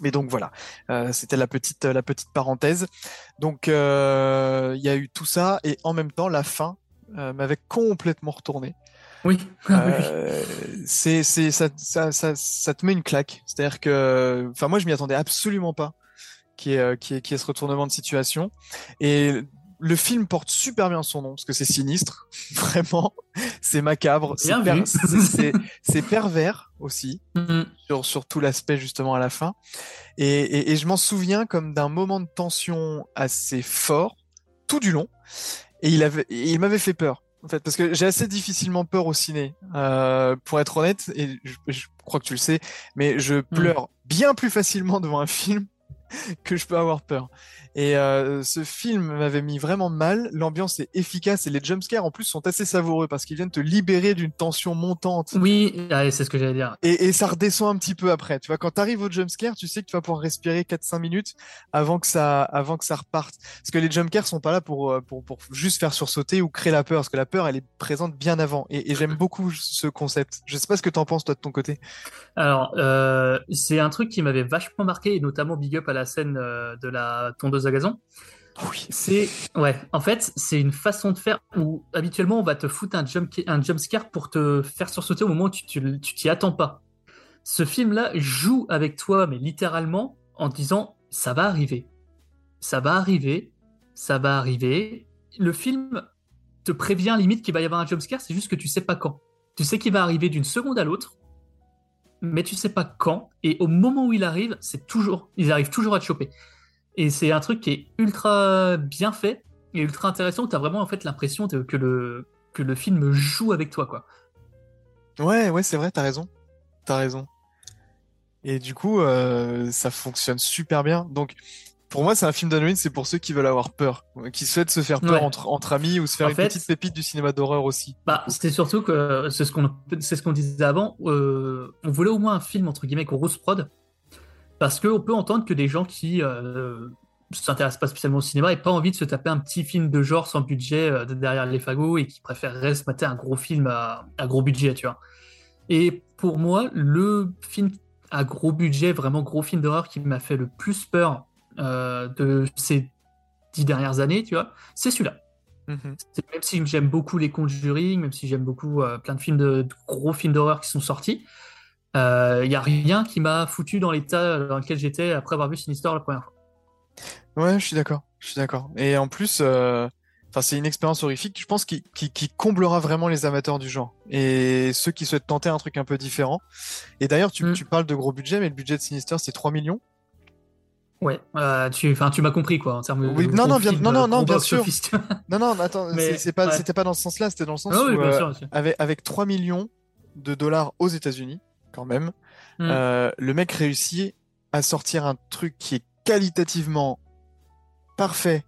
Mais donc voilà, euh, c'était la petite la petite parenthèse. Donc euh, il y a eu tout ça et en même temps la fin euh, m'avait complètement retourné. Oui. Euh, c'est c'est ça, ça ça ça te met une claque. C'est-à-dire que enfin moi je m'y attendais absolument pas qui est qui est qui est ce retournement de situation et le film porte super bien son nom parce que c'est sinistre, vraiment, c'est macabre, c'est per- pervers aussi Mhm. sur sur tout l'aspect justement à la fin. Et et, et je m'en souviens comme d'un moment de tension assez fort tout du long et il avait et il m'avait fait peur en fait parce que j'ai assez difficilement peur au ciné euh, pour être honnête et je, je crois que tu le sais mais je pleure bien plus facilement devant un film que je peux avoir peur et euh, ce film m'avait mis vraiment mal l'ambiance est efficace et les jumpscares en plus sont assez savoureux parce qu'ils viennent te libérer d'une tension montante Oui, ah, c'est ce que j'allais dire. et, et ça redescend un petit peu après. Tu vois, quand t'arrives au jumpscare, tu sais que tu vas pouvoir respirer 4-5 minutes avant que ça, avant que ça reparte. Parce que les jumpscares sont pas là pour, euh, pour, pour juste faire sursauter ou créer la peur. Parce que la peur, elle est présente bien avant. Et, et j'aime beaucoup ce concept. Je sais pas ce que t'en penses, toi, de ton côté. Alors, euh, c'est un truc qui m'avait vachement marqué, et notamment big up à la scène euh, de la tondeuse à gazon. Oui. C'est, ouais, en fait, c'est une façon de faire où habituellement on va te foutre un jump, un jump scare pour te faire sursauter au moment où tu tu- tu t'y attends pas. Ce film-là joue avec toi, mais littéralement, en te disant ça va arriver, ça va arriver, ça va arriver. Le film te prévient limite qu'il va y avoir un jump scare, c'est juste que tu sais pas quand. Tu sais qu'il va arriver d'une seconde à l'autre, mais tu sais pas quand. Et au moment où il arrive, c'est toujours, ils arrivent toujours à te choper. Et c'est un truc qui est ultra bien fait et ultra intéressant. Tu as vraiment en fait l'impression de- que le que le film joue avec toi, quoi. Ouais, ouais, c'est vrai, t'as raison. T'as raison. Et du coup, euh, ça fonctionne super bien. Donc, pour moi, c'est un film d'Halloween, c'est pour ceux qui veulent avoir peur, qui souhaitent se faire peur Ouais. entre, entre amis ou se faire En une fait- petite pépite du cinéma d'horreur aussi. Bah, c'est surtout que c'est ce qu'on ce qu'on disait avant. euh, on voulait au moins un film entre guillemets grosse prod parce qu'on peut entendre que des gens qui euh, s'intéressent pas spécialement au cinéma et pas envie de se taper un petit film de genre sans budget euh, de derrière les fagots et qui préféreraient se mater un gros film à, à gros budget, tu vois. Et pour moi, le film à gros budget, vraiment gros film d'horreur qui m'a fait le plus peur euh, de ces dix dernières années, tu vois, c'est celui-là. Mhm. Même si j'aime beaucoup les Conjuring, même si j'aime beaucoup euh, plein de films de, de gros films d'horreur qui sont sortis, il n'y a rien qui m'a foutu dans l'état dans lequel j'étais après avoir vu Sinister la première fois. Ouais, je suis d'accord. Je suis d'accord. Et en plus, euh, enfin, c'est une expérience horrifique. Je pense qui, qui, qui comblera vraiment les amateurs du genre et ceux qui souhaitent tenter un truc un peu différent. Et d'ailleurs, tu, tu parles de gros budget, mais le budget de Sinister, c'est 3 millions. Ouais, euh, tu, tu m'as compris quoi en termes. Oui, de non, non, bien, non, non, euh, non, bien sûr. non, non, attends, c'est pas, ouais. c'était pas dans ce sens-là, c'était dans le sens Ah oui, où, bien euh, sûr, bien sûr. avec, avec 3 millions de dollars aux États-Unis, quand même, Mm. euh, le mec réussit à sortir un truc qui est qualitativement parfait,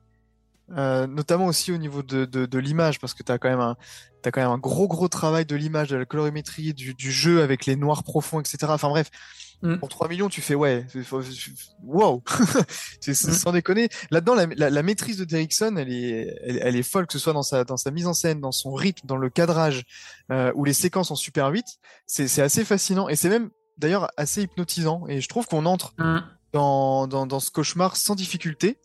euh, notamment aussi au niveau de, de, de l'image, parce que t'as quand même un, t'as quand même un gros gros travail de l'image, de la colorimétrie, du, du jeu avec les noirs profonds, etc. Enfin bref, Mm. pour 3 millions, tu fais ouais, wow, c'est Mm. sans déconner. Là-dedans, la, la, la maîtrise de Derrickson, elle est, elle, elle est folle, que ce soit dans sa, dans sa mise en scène, dans son rythme, dans le cadrage, euh, ou les séquences en Super 8, c'est c'est assez fascinant et c'est même d'ailleurs assez hypnotisant. Et je trouve qu'on entre Mm. dans, dans, dans ce cauchemar sans difficulté.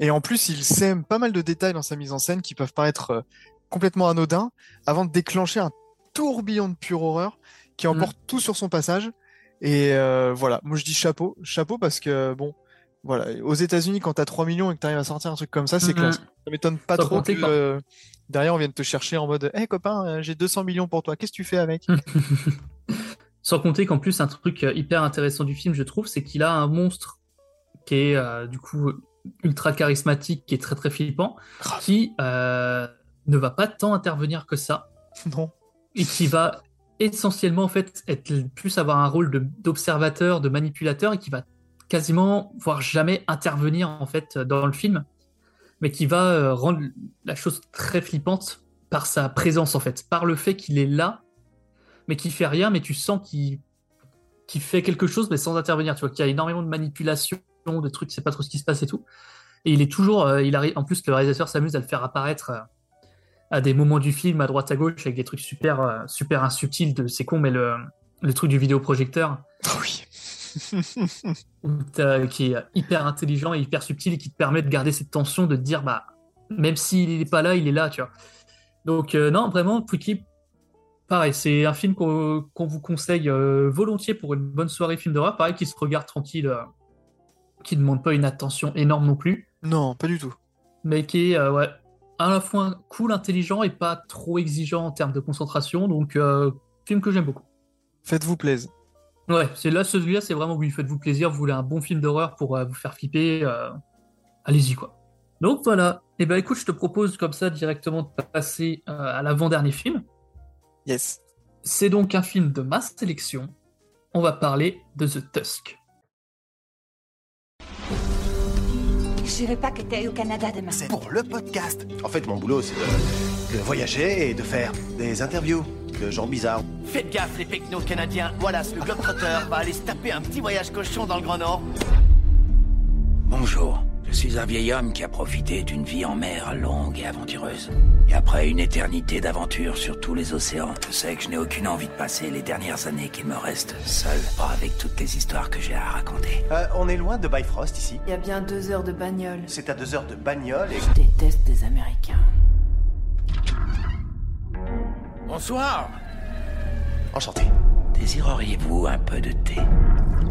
Et en plus, il sème pas mal de détails dans sa mise en scène qui peuvent paraître euh, complètement anodins avant de déclencher un tourbillon de pure horreur qui emporte tout sur son passage. Et euh, voilà, moi je dis chapeau, chapeau parce que bon, voilà, aux États-Unis quand t'as 3 millions et que t'arrives à sortir un truc comme ça, c'est Mhm. classe. Ça m'étonne pas trop que euh, derrière on vienne te chercher en mode, hé copain, euh, j'ai 200 millions pour toi, qu'est-ce que tu fais avec? Sans compter qu'en plus, un truc hyper intéressant du film, je trouve, c'est qu'il a un monstre qui est euh, du coup ultra charismatique, qui est très très flippant, qui ne va pas tant intervenir que ça. Non. Et qui va essentiellement en fait être plus avoir un rôle d'observateur, de, manipulateur, et qui va quasiment, voire jamais intervenir en fait dans le film. mais qui va euh, rendre la chose très flippante par sa présence en fait, par le fait qu'il est là, mais qu'il fait rien, mais tu sens qu'il fait quelque chose, mais sans intervenir. Tu vois qu'il y a énormément de manipulation, de trucs, sais pas trop ce qui se passe et tout. Et il est toujours, euh, il arrive. En plus, le réalisateur s'amuse à le faire apparaître euh, à des moments du film, à droite à gauche, avec des trucs super, euh, super insubtils. De, c'est con, mais le, le truc du vidéoprojecteur. Oui. où t'as- qui est hyper intelligent et hyper subtil et qui te permet de garder cette tension de te dire bah même s'il n'est pas là il est là tu vois donc euh, non vraiment Quickie pareil c'est un film qu'on vous conseille euh, volontiers pour une bonne soirée film d'horreur pareil qui se regarde tranquille euh, qui ne demande pas une attention énorme non plus Non, pas du tout. mais qui est euh, ouais à la fois cool intelligent et pas trop exigeant en termes de concentration donc euh, film que j'aime beaucoup Faites-vous plaisir. Ouais, c'est là, celui-là, c'est vraiment oui, faites-vous plaisir, vous voulez un bon film d'horreur pour euh, vous faire flipper, euh, allez-y quoi. Donc voilà, et ben écoute, je te propose comme ça directement de passer à l'avant-dernier film. Yes. C'est donc un film de ma sélection. On va parler de The Tusk. Je veux pas que tu ailles au Canada demain. C'est pour le podcast. En fait, mon boulot, c'est de, de voyager et de faire des interviews de gens bizarres. Faites gaffe, les pecnos canadiens. Voilà, le Globetrotter va aller se taper un petit voyage cochon dans le Grand Nord. Bonjour, je suis un vieil homme qui a profité d'une vie en mer longue et aventureuse. Et après une éternité d'aventures sur tous les océans, je sais que je n'ai aucune envie de passer les dernières années qu'il me reste seul, pas avec toutes les histoires que j'ai à raconter. Euh, on est loin de Bifrost ici. Il y a bien deux heures de bagnole. C'est à deux heures de bagnole et... Je déteste les Américains. Bonsoir. Enchanté. Désireriez-vous un peu de thé?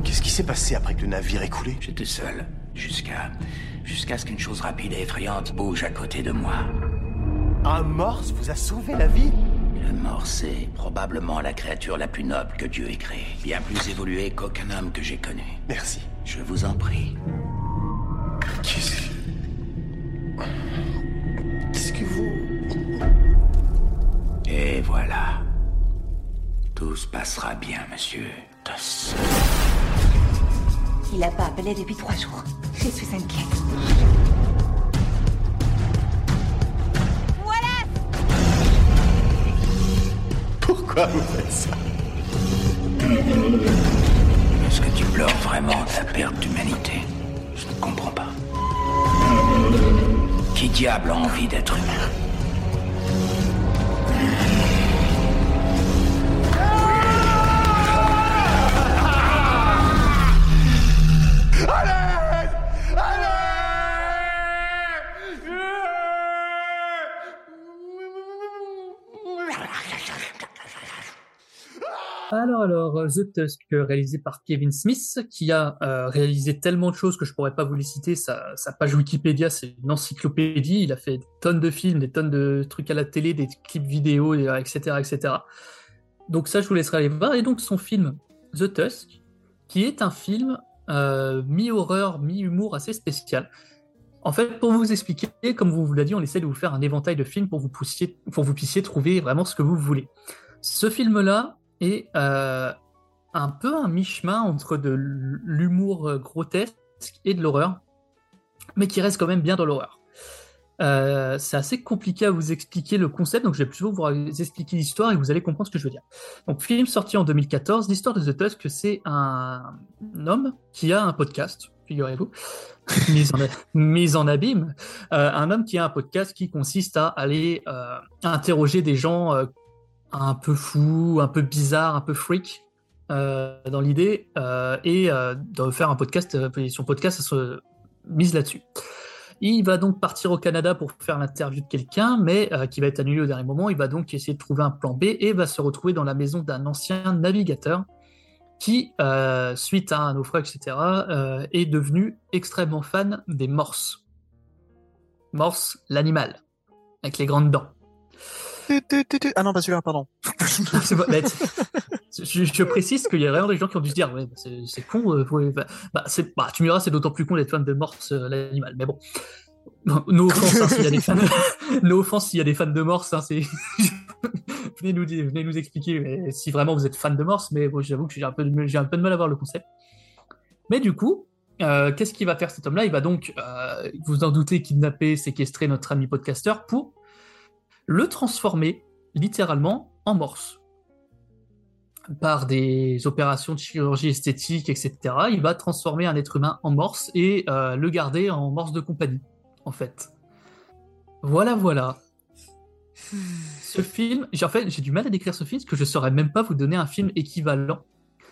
Qu'est-ce qui s'est passé après que le navire ait coulé? J'étais seul, jusqu'à... jusqu'à ce qu'une chose rapide et effrayante bouge à côté de moi. Un morse vous a sauvé la vie? Le morse est probablement la créature la plus noble que Dieu ait créée. Bien plus évoluée qu'aucun homme que j'ai connu. Merci. Je vous en prie. Qu'est-ce que... Qu'est-ce que vous... Et voilà. Tout se passera bien, monsieur Toss. Il a pas appelé depuis trois jours. Je suis inquiète. Voilà Pourquoi vous faites ça? Est-ce que tu pleures vraiment ta perte d'humanité? Je ne comprends pas. Qui diable a envie d'être humain? Allez Alors, alors, euh, The Tusk, euh, réalisé par Kevin Smith, qui a euh, réalisé tellement de choses que je pourrais pas vous les citer. Sa, page Wikipédia, c'est une encyclopédie. Il a fait des tonnes de films, des tonnes de trucs à la télé, des clips vidéo, et, euh, etc., etc. Donc ça, je vous laisserai aller voir. Et donc son film The Tusk, qui est un film euh, mi-horreur, mi-humour assez spécial. En fait, pour vous expliquer, comme vous vous l'a dit, on essaie de vous faire un éventail de films pour vous puissiez, pour vous puissiez trouver vraiment ce que vous voulez. Ce film-là est euh, un peu un mi-chemin entre de l'humour euh, grotesque et de l'horreur, mais qui reste quand même bien dans l'horreur. Euh, c'est assez compliqué à vous expliquer le concept, donc je vais plutôt vous expliquer l'histoire et vous allez comprendre ce que je veux dire. Donc, film sorti en 2014, l'histoire de The Tusk, c'est un homme qui a un podcast, figurez-vous, mise, en, abîme, euh, un homme qui a un podcast qui consiste à aller euh, interroger des gens un peu fous, un peu bizarres, un peu freak, euh, dans l'idée, et de faire un podcast, son podcast se mise là-dessus. Il va donc partir au Canada pour faire l'interview de quelqu'un, mais euh, qui va être annulé au dernier moment. Il va donc essayer de trouver un plan B et va se retrouver dans la maison d'un ancien navigateur qui, euh, suite à un naufrage, etc., euh, est devenu extrêmement fan des morses. Morse, l'animal, avec les grandes dents. Ah non, pas celui-là, pardon. Je, précise qu'il y a vraiment des gens qui ont dû se dire bah, c'est con. euh, bah, bah, tu me diras, c'est d'autant plus con d'être fan de Morse, euh, l'animal. Mais bon, Non, no offense hein, s'il y a des fans. de Morse. Hein, venez nous expliquer si vraiment vous êtes fan de Morse. Mais bon, j'avoue que j'ai un peu de, j'ai un peu de mal à voir le concept. Mais du coup, euh, qu'est-ce qu'il va faire cet homme-là? Il va donc, euh, vous en doutez, kidnapper, séquestrer notre ami podcasteur pour le transformer littéralement en morse. Par des opérations de chirurgie esthétique, etc., il va transformer un être humain en morse et euh, le garder en morse de compagnie, en fait. Voilà, voilà. Ce film, j'ai en fait, j'ai du mal à décrire ce film parce que je saurais même pas vous donner un film équivalent.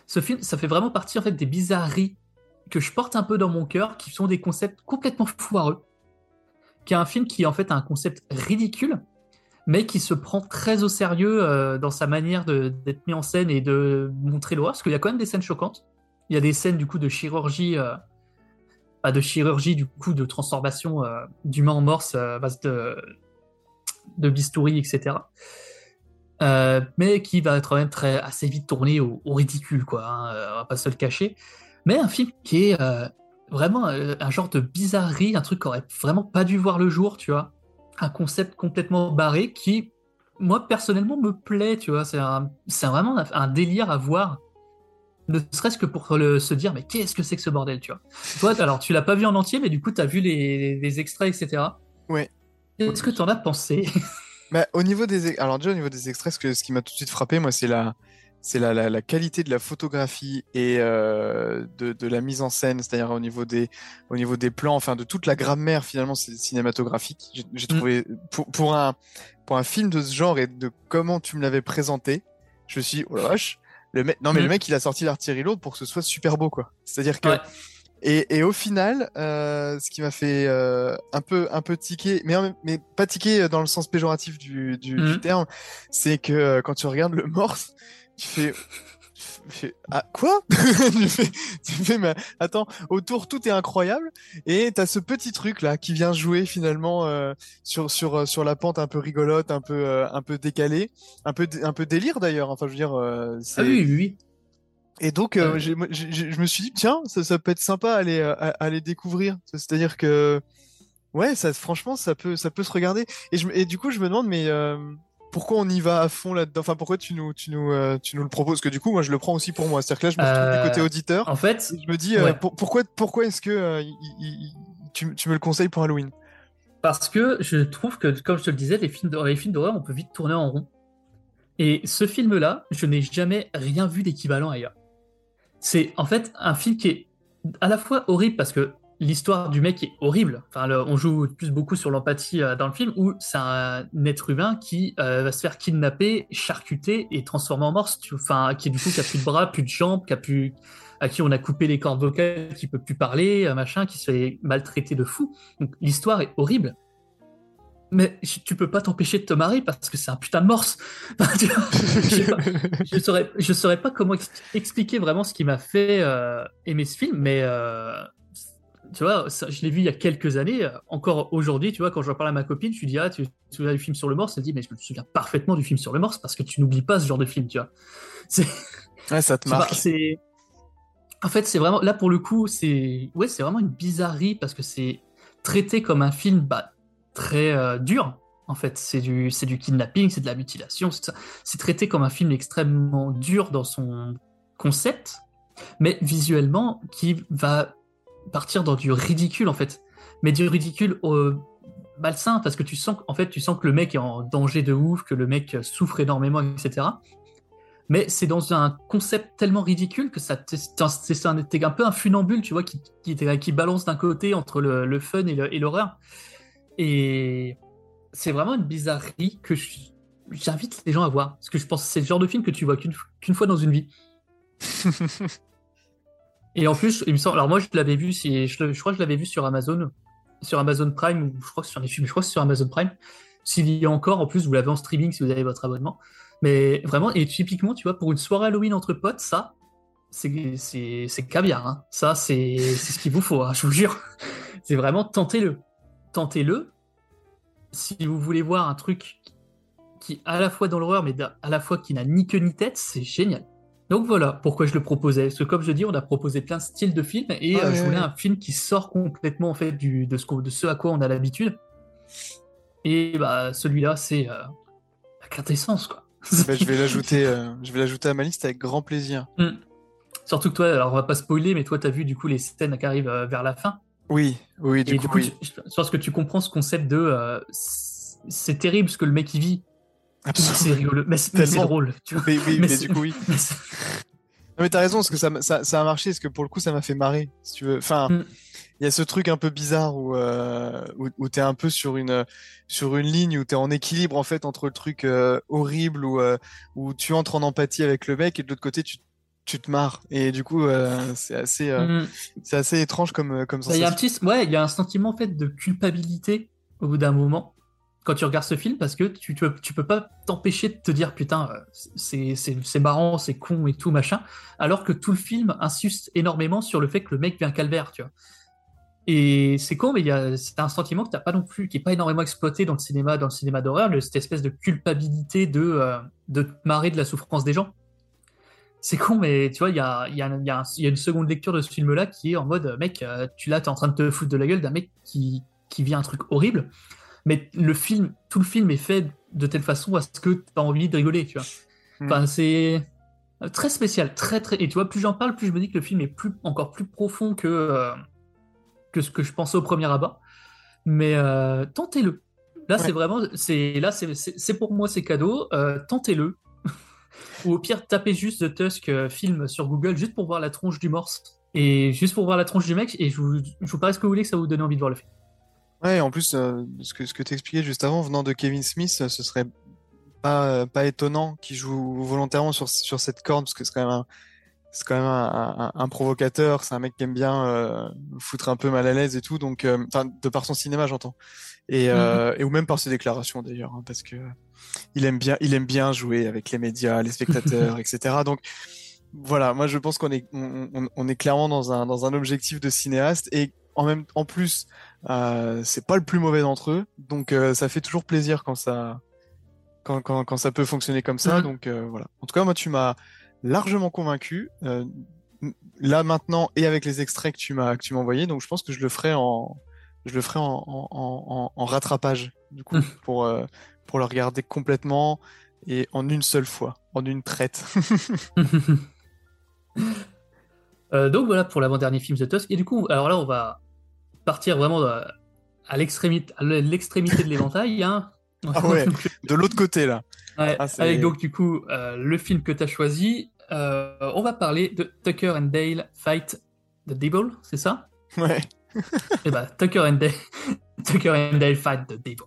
Ce film, ça fait vraiment partie en fait des bizarreries que je porte un peu dans mon cœur, qui sont des concepts complètement foireux. Qui est un film qui en fait a un concept ridicule, mais qui se prend très au sérieux euh, dans sa manière d'être mis en scène et de montrer l'horreur, parce qu'il y a quand même des scènes choquantes. Il y a des scènes du coup de chirurgie, euh, pas de chirurgie du coup de transformation euh, d'humain en morse à base de, de bistouri, etc. mais qui va être quand même très assez vite tourné au, ridicule, quoi. Hein, on va pas se le cacher mais un film qui est euh, vraiment euh, un genre de bizarrerie, un truc qui aurait vraiment pas dû voir le jour, tu vois. Un concept complètement barré qui, moi, personnellement, me plaît, tu vois. C'est vraiment un, délire à voir. Ne serait-ce que pour se dire, mais qu'est-ce que c'est que ce bordel, tu vois. Toi, alors, tu l'as pas vu en entier, mais du coup, tu as vu les, extraits, etc. Ouais. Qu'est-ce que tu en as pensé? Bah, au niveau des, alors déjà au niveau des extraits, ce, que, ce qui m'a tout de suite frappé, moi, c'est la, c'est la, la, qualité de la photographie et euh, de, de, la mise en scène, c'est-à-dire au niveau des au niveau des plans, enfin de toute la grammaire finalement cinématographique. J'ai mm. trouvé pour, pour un pour un film de ce genre et de comment tu me l'avais présenté, je me suis dit, oh la vache, le mec non mais le mm. mec il a sorti l'artillerie lourde pour que ce soit super beau quoi. C'est-à-dire que Et, et, au final, euh, ce qui m'a fait euh, un peu un peu tiquer, mais mais pas tiquer dans le sens péjoratif du, du, du mm. terme, c'est que quand tu regardes le morse, tu fais. ah quoi? Tu, fais, tu fais mais attends autour tout est incroyable et t'as ce petit truc là qui vient jouer finalement euh, sur sur euh, sur la pente un peu rigolote un peu euh, un peu décalée un peu un peu délire d'ailleurs enfin je veux dire ah oui oui, oui. et donc je me suis dit tiens ça, ça peut être sympa à aller à, aller découvrir c'est à dire que ouais ça franchement ça peut ça peut se regarder et je et du coup je me demande mais pourquoi on y va à fond là-dedans? Enfin, pourquoi tu nous, tu nous, euh, tu nous le proposes? Parce que du coup, moi, je le prends aussi pour moi. C'est-à-dire que là, je me retrouve du côté euh, auditeur. En fait, je me dis, euh, pourquoi, pourquoi est-ce que tu, tu, me le conseilles pour Halloween? Parce que je trouve que, comme je te le disais, les films, les films d'horreur, on peut vite tourner en rond. Et ce film-là, je n'ai jamais rien vu d'équivalent ailleurs. C'est en fait un film qui est à la fois horrible parce que l'histoire du mec est horrible. Enfin, on joue plus beaucoup sur l'empathie euh, dans le film où c'est un être humain qui euh, va se faire kidnapper, charcuter et transformer en morse. Enfin, qui du coup qui a plus de bras, plus de jambes, qui a plus, à qui on a coupé les cordes vocales, qui peut plus parler, euh, machin, qui se fait maltraiter de fou. Donc l'histoire est horrible. Mais tu peux pas t'empêcher de te marrer parce que c'est un putain de morse. je, saurais, je saurais pas comment expliquer vraiment ce qui m'a fait aimer ce film, mais tu vois, je l'ai vu il y a quelques années, encore aujourd'hui, tu vois, quand je parle à ma copine, je lui dis, ah, tu te souviens du film sur le morse Elle dit, mais je me souviens parfaitement du film sur le morse parce que tu n'oublies pas ce genre de film, tu vois. Ouais, ça te marque. C'est... En fait, c'est vraiment, là pour le coup, c'est, ouais, c'est vraiment une bizarrerie parce que c'est traité comme un film bah, très euh, dur. En fait, c'est du, c'est du kidnapping, c'est de la mutilation, c'est, c'est traité comme un film extrêmement dur dans son concept, mais visuellement qui va partir dans du ridicule en fait, mais du ridicule euh, malsain parce que tu sens en fait tu sens que le mec est en danger de ouf, que le mec souffre énormément, etc. Mais c'est dans un concept tellement ridicule que ça c'est un, un, peu un funambule, tu vois, qui, qui, qui balance d'un côté entre le, fun et l'horreur. Et c'est vraiment une bizarrerie que j'invite les gens à voir. Parce que je pense que c'est le genre de film que tu vois qu'une fois dans une vie. Et en plus, il me semble, alors moi je l'avais vu, je, je, crois que je l'avais vu sur Amazon, sur Amazon Prime, ou je crois que sur les films, je crois que sur Amazon Prime. S'il y a encore, en plus, vous l'avez en streaming si vous avez votre abonnement. Mais vraiment, et typiquement, tu vois, pour une soirée Halloween entre potes, ça, c'est caviar. Hein. Ça, c'est ce qu'il vous faut, hein, je vous jure. C'est vraiment tentez-le. Tentez-le. Si vous voulez voir un truc qui, à la fois dans l'horreur, mais à la fois qui n'a ni queue ni tête, c'est génial. Donc voilà pourquoi je le proposais. Parce que comme je dis, on a proposé plein de styles de films et euh, je voulais un film qui sort complètement en fait du, de, ce, de ce à quoi on a l'habitude. Et bah celui-là, c'est euh, la quintessence quoi. Bah, je vais l'ajouter, euh, je vais l'ajouter à ma liste avec grand plaisir. Mm. Surtout que toi, alors on va pas spoiler, mais toi, t'as vu du coup les scènes qui arrivent vers la fin. Oui, oui, du Et coup, du coup, oui. tu- je pense que tu comprends ce concept de c'est c'est terrible ce que le mec il vit. Absolument. C'est rigolo, mais c'est mais c'est Tellement. drôle. Tu vois. Mais oui, mais, du coup, oui. mais Non, mais t'as raison, parce que ça, ça, ça a marché, parce que pour le coup, ça m'a fait marrer, si tu veux. Enfin, Mm. il y a ce truc un peu bizarre où, euh, où, où t'es un peu sur une, sur une ligne, où t'es en équilibre, en fait, entre le truc euh, horrible, où, euh, où tu entres en empathie avec le mec, et de l'autre côté, tu, tu te marres. Et du coup, euh, c'est assez, euh, Mm. c'est assez étrange comme, euh, comme Bah, Il y a un sensation. petit, ouais, il y a un sentiment en fait de culpabilité au bout d'un moment quand tu regardes ce film parce que tu, tu, peux- pas t'empêcher de te dire putain euh, c'est marrant, c'est con et tout machin, alors que tout le film insiste énormément sur le fait que le mec un calvaire, tu vois. Et c'est con, mais c'est un sentiment que t'as pas non plus, qui est pas énormément exploité dans le cinéma, dans le cinéma d'horreur, cette espèce de culpabilité de euh, de te marrer de la souffrance des gens. C'est con, mais tu vois, il y a, y, a, y a une seconde lecture de ce film-là qui est en mode, mec, euh, tu là, t'es en train de te foutre de la gueule d'un mec qui, qui vit un truc horrible, mais le film, tout le film est fait de telle façon à ce que t'as envie de rigoler, tu vois. Enfin, c'est euh, très spécial, très très. Et tu vois, plus j'en parle, plus je me dis que le film est plus, encore plus profond que, euh, que ce que je pensais au premier abord. Mais euh, tentez-le. Là, c'est vraiment, c'est là, c'est pour moi, c'est cadeau. Euh, tentez-le. Ou au pire, tapez juste The Tusk film sur Google juste pour voir la tronche du morse et juste pour voir la tronche du mec. Et je vous, je vous parie ce que vous voulez que ça vous donne envie de voir le film. Ouais, en plus, euh, ce que, ce que t'expliquais juste avant, venant de Kevin Smith, ce serait pas, euh, pas étonnant qu'il joue volontairement sur, sur cette corde, parce que c'est quand même un, c'est quand même un, un- un provocateur, c'est un mec qui aime bien euh, foutre un peu mal à l'aise et tout, donc, enfin, de par son cinéma, j'entends. Et, euh, et ou même par ses déclarations d'ailleurs, hein, parce que il aime bien, il aime bien jouer avec les médias, les spectateurs, etc. Donc, voilà, moi je pense qu'on est, on, on- on est clairement dans un, dans un objectif de cinéaste et en même, en plus, euh, c'est pas le plus mauvais d'entre eux, donc euh, ça fait toujours plaisir quand ça, quand, quand, quand ça peut fonctionner comme ça. Mhm. Donc euh, voilà. En tout cas, moi tu m'as largement convaincu. euh, là maintenant et avec les extraits que tu m'as que tu m'as envoyés, donc je pense que je le ferai en, je le ferai en, en, en, en rattrapage du coup pour euh, pour le regarder complètement et en une seule fois, en une traite. Donc voilà pour l'avant-dernier film The Tusk. Et du coup, alors là, on va partir vraiment à, à l'extrémité, à l'extrémité de l'éventail. Hein. Ah ouais, de l'autre côté là. Ouais, Ah, avec donc du coup euh, le film que tu as choisi. Euh, on va parler de Tucker and Dale Fight the Devil, c'est ça? Ouais. Et bah Tucker and Dale, Tucker and Dale Fight the Devil.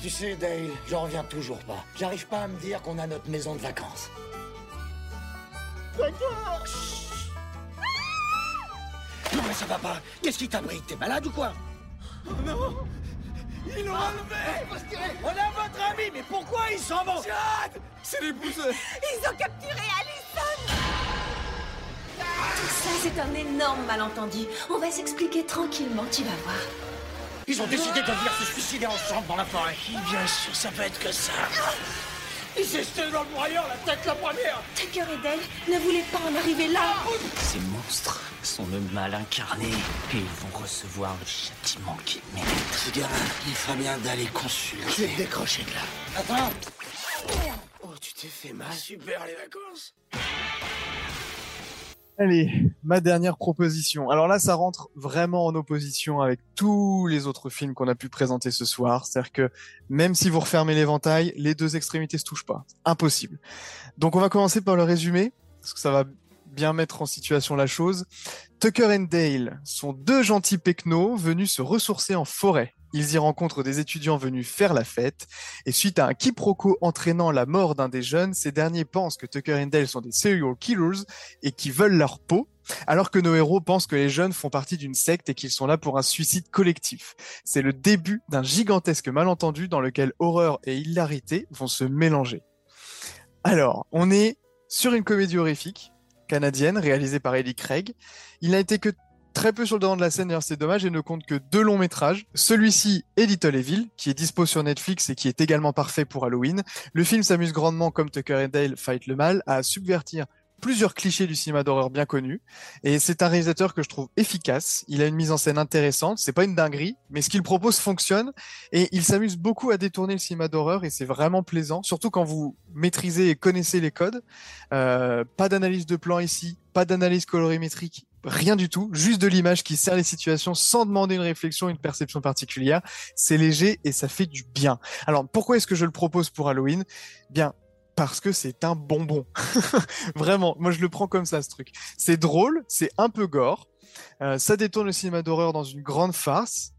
Tu sais, Dale, j'en reviens toujours pas. J'arrive pas à me dire qu'on a notre maison de vacances. Non, mais ça va pas. Qu'est-ce qui t'abrite T'es malade ou quoi? Oh non Ils l'ont enlevé On a votre ami, mais pourquoi ils s'en vont Chad C'est les pousseurs Ils ont capturé Allison Tout ça, c'est un énorme malentendu. On va s'expliquer tranquillement, tu vas voir. Ils ont décidé de venir se suicider ensemble dans la forêt. Bien sûr, ça peut être que ça. Ils s'est jeté dans le broyeur, la tête la première Tucker et Dale ne voulaient pas en arriver là. Ces monstres sont le mal incarné et ils vont recevoir le châtiment qu'ils méritent. Ce gamin, il ferait bien d'aller consulter. Je vais te décrocher de là. Attends Oh, tu t'es fait mal. Super les vacances Allez, ma dernière proposition. Alors là, ça rentre vraiment en opposition avec tous les autres films qu'on a pu présenter ce soir. C'est-à-dire que même si vous refermez l'éventail, les deux extrémités se touchent pas. Impossible. Donc on va commencer par le résumé, parce que ça va bien mettre en situation la chose. Tucker and Dale sont deux gentils pecnos venus se ressourcer en forêt. Ils y rencontrent des étudiants venus faire la fête, et suite à un quiproquo entraînant la mort d'un des jeunes, ces derniers pensent que Tucker and Dale sont des serial killers et qui veulent leur peau, alors que nos héros pensent que les jeunes font partie d'une secte et qu'ils sont là pour un suicide collectif. C'est le début d'un gigantesque malentendu dans lequel horreur et hilarité vont se mélanger. Alors, on est sur une comédie horrifique canadienne réalisée par Ellie Craig. Il n'a été que très peu sur le devant de la scène, d'ailleurs c'est dommage, et ne compte que deux longs métrages. Celui-ci est Little Evil, qui est dispo sur Netflix et qui est également parfait pour Halloween. Le film s'amuse grandement, comme Tucker and Dale Fight le Mal, à subvertir plusieurs clichés du cinéma d'horreur bien connus. Et c'est un réalisateur que je trouve efficace. Il a une mise en scène intéressante. C'est pas une dinguerie, mais ce qu'il propose fonctionne. Et il s'amuse beaucoup à détourner le cinéma d'horreur et c'est vraiment plaisant, surtout quand vous maîtrisez et connaissez les codes. Euh, pas d'analyse de plan ici, pas d'analyse colorimétrique, rien du tout, juste de l'image qui sert les situations sans demander une réflexion, une perception particulière. C'est léger et ça fait du bien. Alors pourquoi est-ce que je le propose pour Halloween? Bien, parce que c'est un bonbon. Vraiment, moi je le prends comme ça ce truc. C'est drôle, c'est un peu gore, euh, ça détourne le cinéma d'horreur dans une grande farce.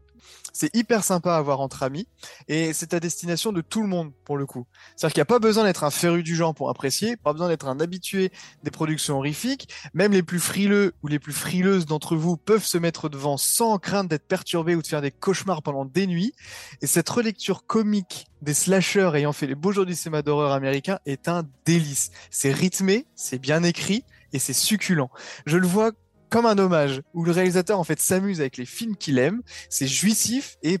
C'est hyper sympa à voir entre amis et c'est à destination de tout le monde pour le coup. C'est-à-dire qu'il n'y a pas besoin d'être un féru du genre pour apprécier, pas besoin d'être un habitué des productions horrifiques. Même les plus frileux ou les plus frileuses d'entre vous peuvent se mettre devant sans crainte d'être perturbés ou de faire des cauchemars pendant des nuits. Et cette relecture comique des slashers ayant fait les beaux jours du cinéma d'horreur américain est un délice. C'est rythmé, c'est bien écrit et c'est succulent. Je le vois comme un hommage où le réalisateur en fait s'amuse avec les films qu'il aime. C'est jouissif et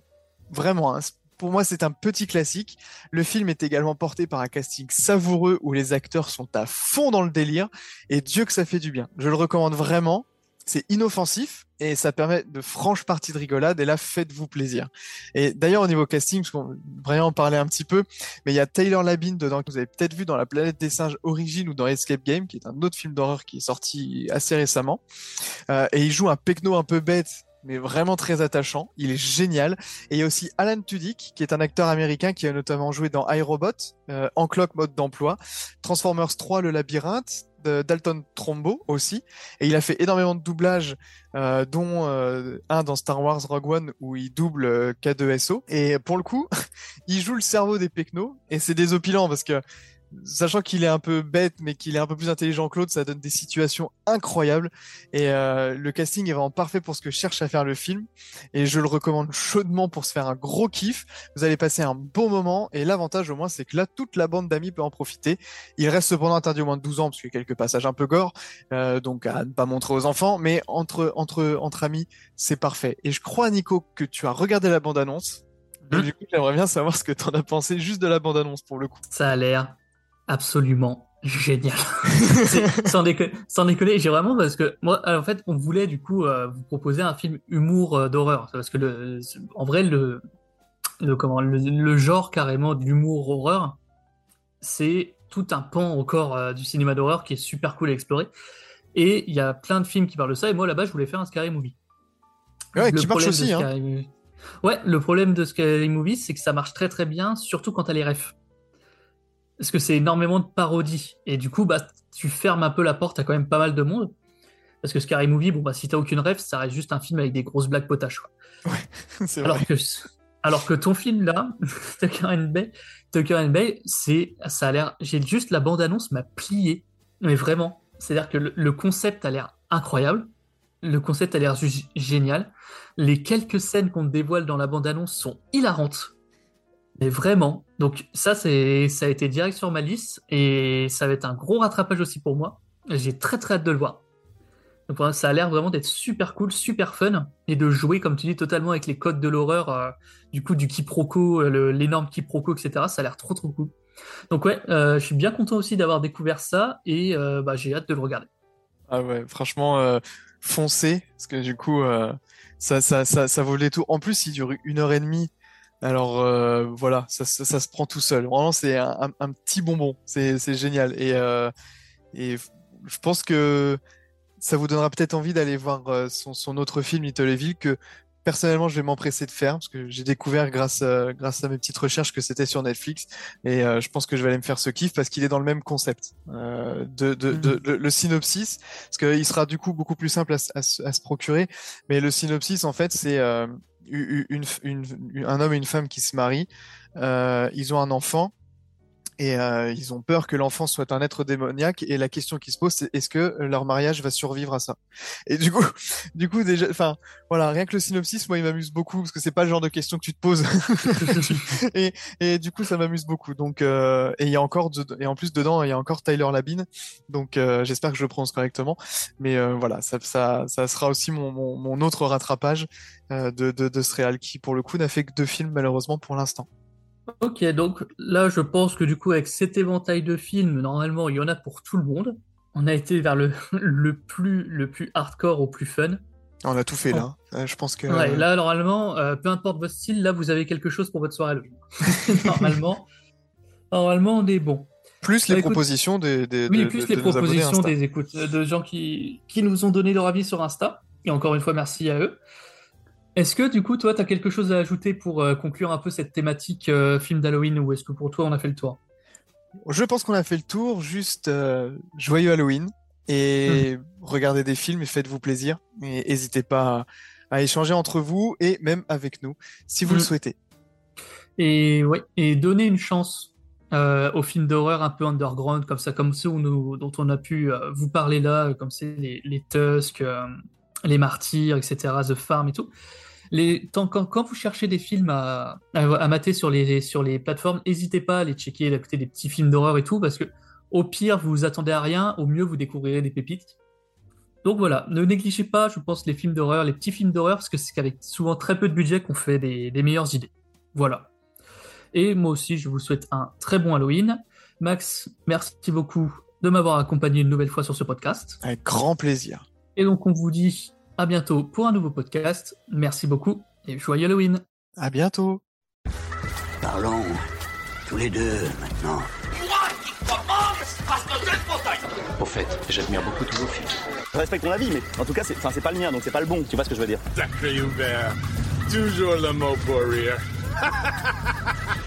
vraiment, hein, pour moi, c'est un petit classique. Le film est également porté par un casting savoureux où les acteurs sont à fond dans le délire et Dieu que ça fait du bien. Je le recommande vraiment. C'est inoffensif et ça permet de franches parties de rigolade et là faites-vous plaisir. Et d'ailleurs au niveau casting, parce qu'on en parler un petit peu, mais il y a Taylor Labine dedans que vous avez peut-être vu dans La Planète des Singes Origine ou dans Escape Game, qui est un autre film d'horreur qui est sorti assez récemment. Euh, et il joue un pecno un peu bête mais vraiment très attachant. Il est génial. Et il y a aussi Alan Tudyk, qui est un acteur américain qui a notamment joué dans iRobot, euh, En Clock mode d'emploi, Transformers 3 Le Labyrinthe, Dalton Trombo aussi. Et il a fait énormément de doublages, euh, dont euh, un dans Star Wars Rogue One où il double euh, K2SO. Et pour le coup, il joue le cerveau des Pecnos et c'est désopilant parce que sachant qu'il est un peu bête, mais qu'il est un peu plus intelligent que l'autre, ça donne des situations incroyables. Et euh, le casting est vraiment parfait pour ce que cherche à faire le film. Et je le recommande chaudement pour se faire un gros kiff. Vous allez passer un bon moment. Et l'avantage au moins, c'est que là, toute la bande d'amis peut en profiter. Il reste cependant interdit au moins de 12 ans, parce qu'il y a quelques passages un peu gore, euh, donc à ne pas montrer aux enfants. Mais entre, entre, entre amis, c'est parfait. Et je crois, Nico, que tu as regardé la bande-annonce. Donc, du coup, j'aimerais bien savoir ce que tu en as pensé juste de la bande-annonce pour le coup. Ça a l'air absolument génial. sans, déconner, sans déconner, j'ai vraiment parce que moi, en fait, on voulait du coup euh, vous proposer un film humour euh, d'horreur parce que le, en vrai, le, le comment, le, genre carrément d'humour horreur, c'est tout un pan encore euh, du cinéma d'horreur qui est super cool à explorer. Et il y a plein de films qui parlent de ça. Et moi, là-bas, je voulais faire un scary movie. Ouais, qui marche aussi. Hein. Ouais, le problème de Scary Movie, c'est que ça marche très très bien, surtout quand t'as les refs parce que c'est énormément de parodies. Et du coup, bah, tu fermes un peu la porte à quand même pas mal de monde. Parce que Scary Movie, bon, bah, si t'as aucune rêve, ça reste juste un film avec des grosses blagues potaches. Ouais, c'est alors vrai. Que, alors que ton film là, Tucker and Bay, Tucker and Bay, c'est, ça a l'air, j'ai juste la bande-annonce m'a plié. Mais vraiment. C'est-à-dire que le, le concept a l'air incroyable. Le concept a l'air juste génial. Les quelques scènes qu'on te dévoile dans la bande-annonce sont hilarantes. Mais vraiment. Donc ça, c'est, ça a été direct sur ma liste et ça va être un gros rattrapage aussi pour moi. J'ai très très hâte de le voir. Donc ça a l'air vraiment d'être super cool, super fun et de jouer, comme tu dis, totalement avec les codes de l'horreur, euh, du coup du quiproquo, le- l'énorme quiproquo, etc. Ça a l'air trop trop cool. Donc ouais, euh, je suis bien content aussi d'avoir découvert ça et euh, bah, j'ai hâte de le regarder. Ah ouais, franchement, euh, foncez, parce que du coup, euh, ça, ça, ça, ça vaut tours. En plus, il dure une heure et demie. Alors euh, voilà, ça, ça, ça se prend tout seul. Vraiment, c'est un, un- un petit bonbon. C'est, génial. Et, euh, et je pense que ça vous donnera peut-être envie d'aller voir euh, son, son autre film, Little Evil, que personnellement, je vais m'empresser de faire, parce que j'ai découvert grâce, grâce à mes petites recherches que c'était sur Netflix. Et euh, je pense que je vais aller me faire ce kiff parce qu'il est dans le même concept. De, de, de- le, synopsis, parce qu'il sera du coup beaucoup plus simple à, se- à se- à se procurer. Mais le synopsis, en fait, c'est un homme et une femme qui se marient. Euh, ils ont un enfant. Et euh, ils ont peur que l'enfant soit un être démoniaque. Et la question qui se pose, c'est est-ce que leur mariage va survivre à ça? Et du coup, du coup déjà, enfin, voilà, rien que le synopsis, moi, il m'amuse beaucoup parce que c'est pas le genre de question que tu te poses. et, et du coup, ça m'amuse beaucoup. Donc, euh, et il y a encore, de- et en plus dedans, il y a encore Tyler Labine. Donc, euh, j'espère que je le prononce correctement. Mais euh, voilà, ça, ça, ça sera aussi mon, mon, mon autre rattrapage euh, de, de, de ce réal qui, pour le coup, n'a fait que deux films malheureusement pour l'instant. Ok, donc là, je pense que du coup, avec cet éventail de films, normalement, il y en a pour tout le monde. on a été vers le, le, plus, le plus hardcore au plus fun. On a tout fait là. Euh, je pense que. Ouais, là, normalement, euh, peu importe votre style, là, vous avez quelque chose pour votre soirée normalement, normalement, on est bon. Plus Bah, les écoute- propositions des, des- Oui, de- plus de- les de propositions des écoutes, euh, de gens qui, qui nous ont donné leur avis sur Insta. Et encore une fois, merci à eux. Est-ce que du coup, toi, tu as quelque chose à ajouter pour euh, conclure un peu cette thématique euh, film d'Halloween ou est-ce que pour toi, on a fait le tour? Je pense qu'on a fait le tour. Juste euh, joyeux Halloween et regardez des films et faites-vous plaisir. Et n'hésitez pas à, à échanger entre vous et même avec nous si vous le Mm. souhaitez. Et ouais, et donner une chance aux films d'horreur un peu underground comme ça, comme ceux nous- dont on a pu vous parler là, comme c'est les, les Tusk, les Martyrs, etc., The Farm et tout. Les, tant, quand, quand vous cherchez des films à, à, à mater sur les, sur les plateformes, n'hésitez pas à les checker, d'écouter des petits films d'horreur et tout, parce que au pire, vous vous attendez à rien, au mieux, vous découvrirez des pépites. Donc voilà, ne négligez pas, je pense, les films d'horreur, les petits films d'horreur, parce que c'est qu'avec souvent très peu de budget qu'on fait des, des meilleures idées. Voilà. Et moi aussi, je vous souhaite un très bon Halloween. Max, merci beaucoup de m'avoir accompagné une nouvelle fois sur ce podcast. Avec grand plaisir. Et donc, on vous dit à bientôt pour un nouveau podcast. Merci beaucoup et joyeux Halloween. À bientôt. Parlons tous les deux maintenant. Moi qui commande, Au fait, j'admire beaucoup tous vos films. Je respecte ton avis, mais en tout cas, c'est c'est pas le mien, donc c'est pas le bon. Tu vois ce que je veux dire Sacré Hubert. Toujours le mot pour rire.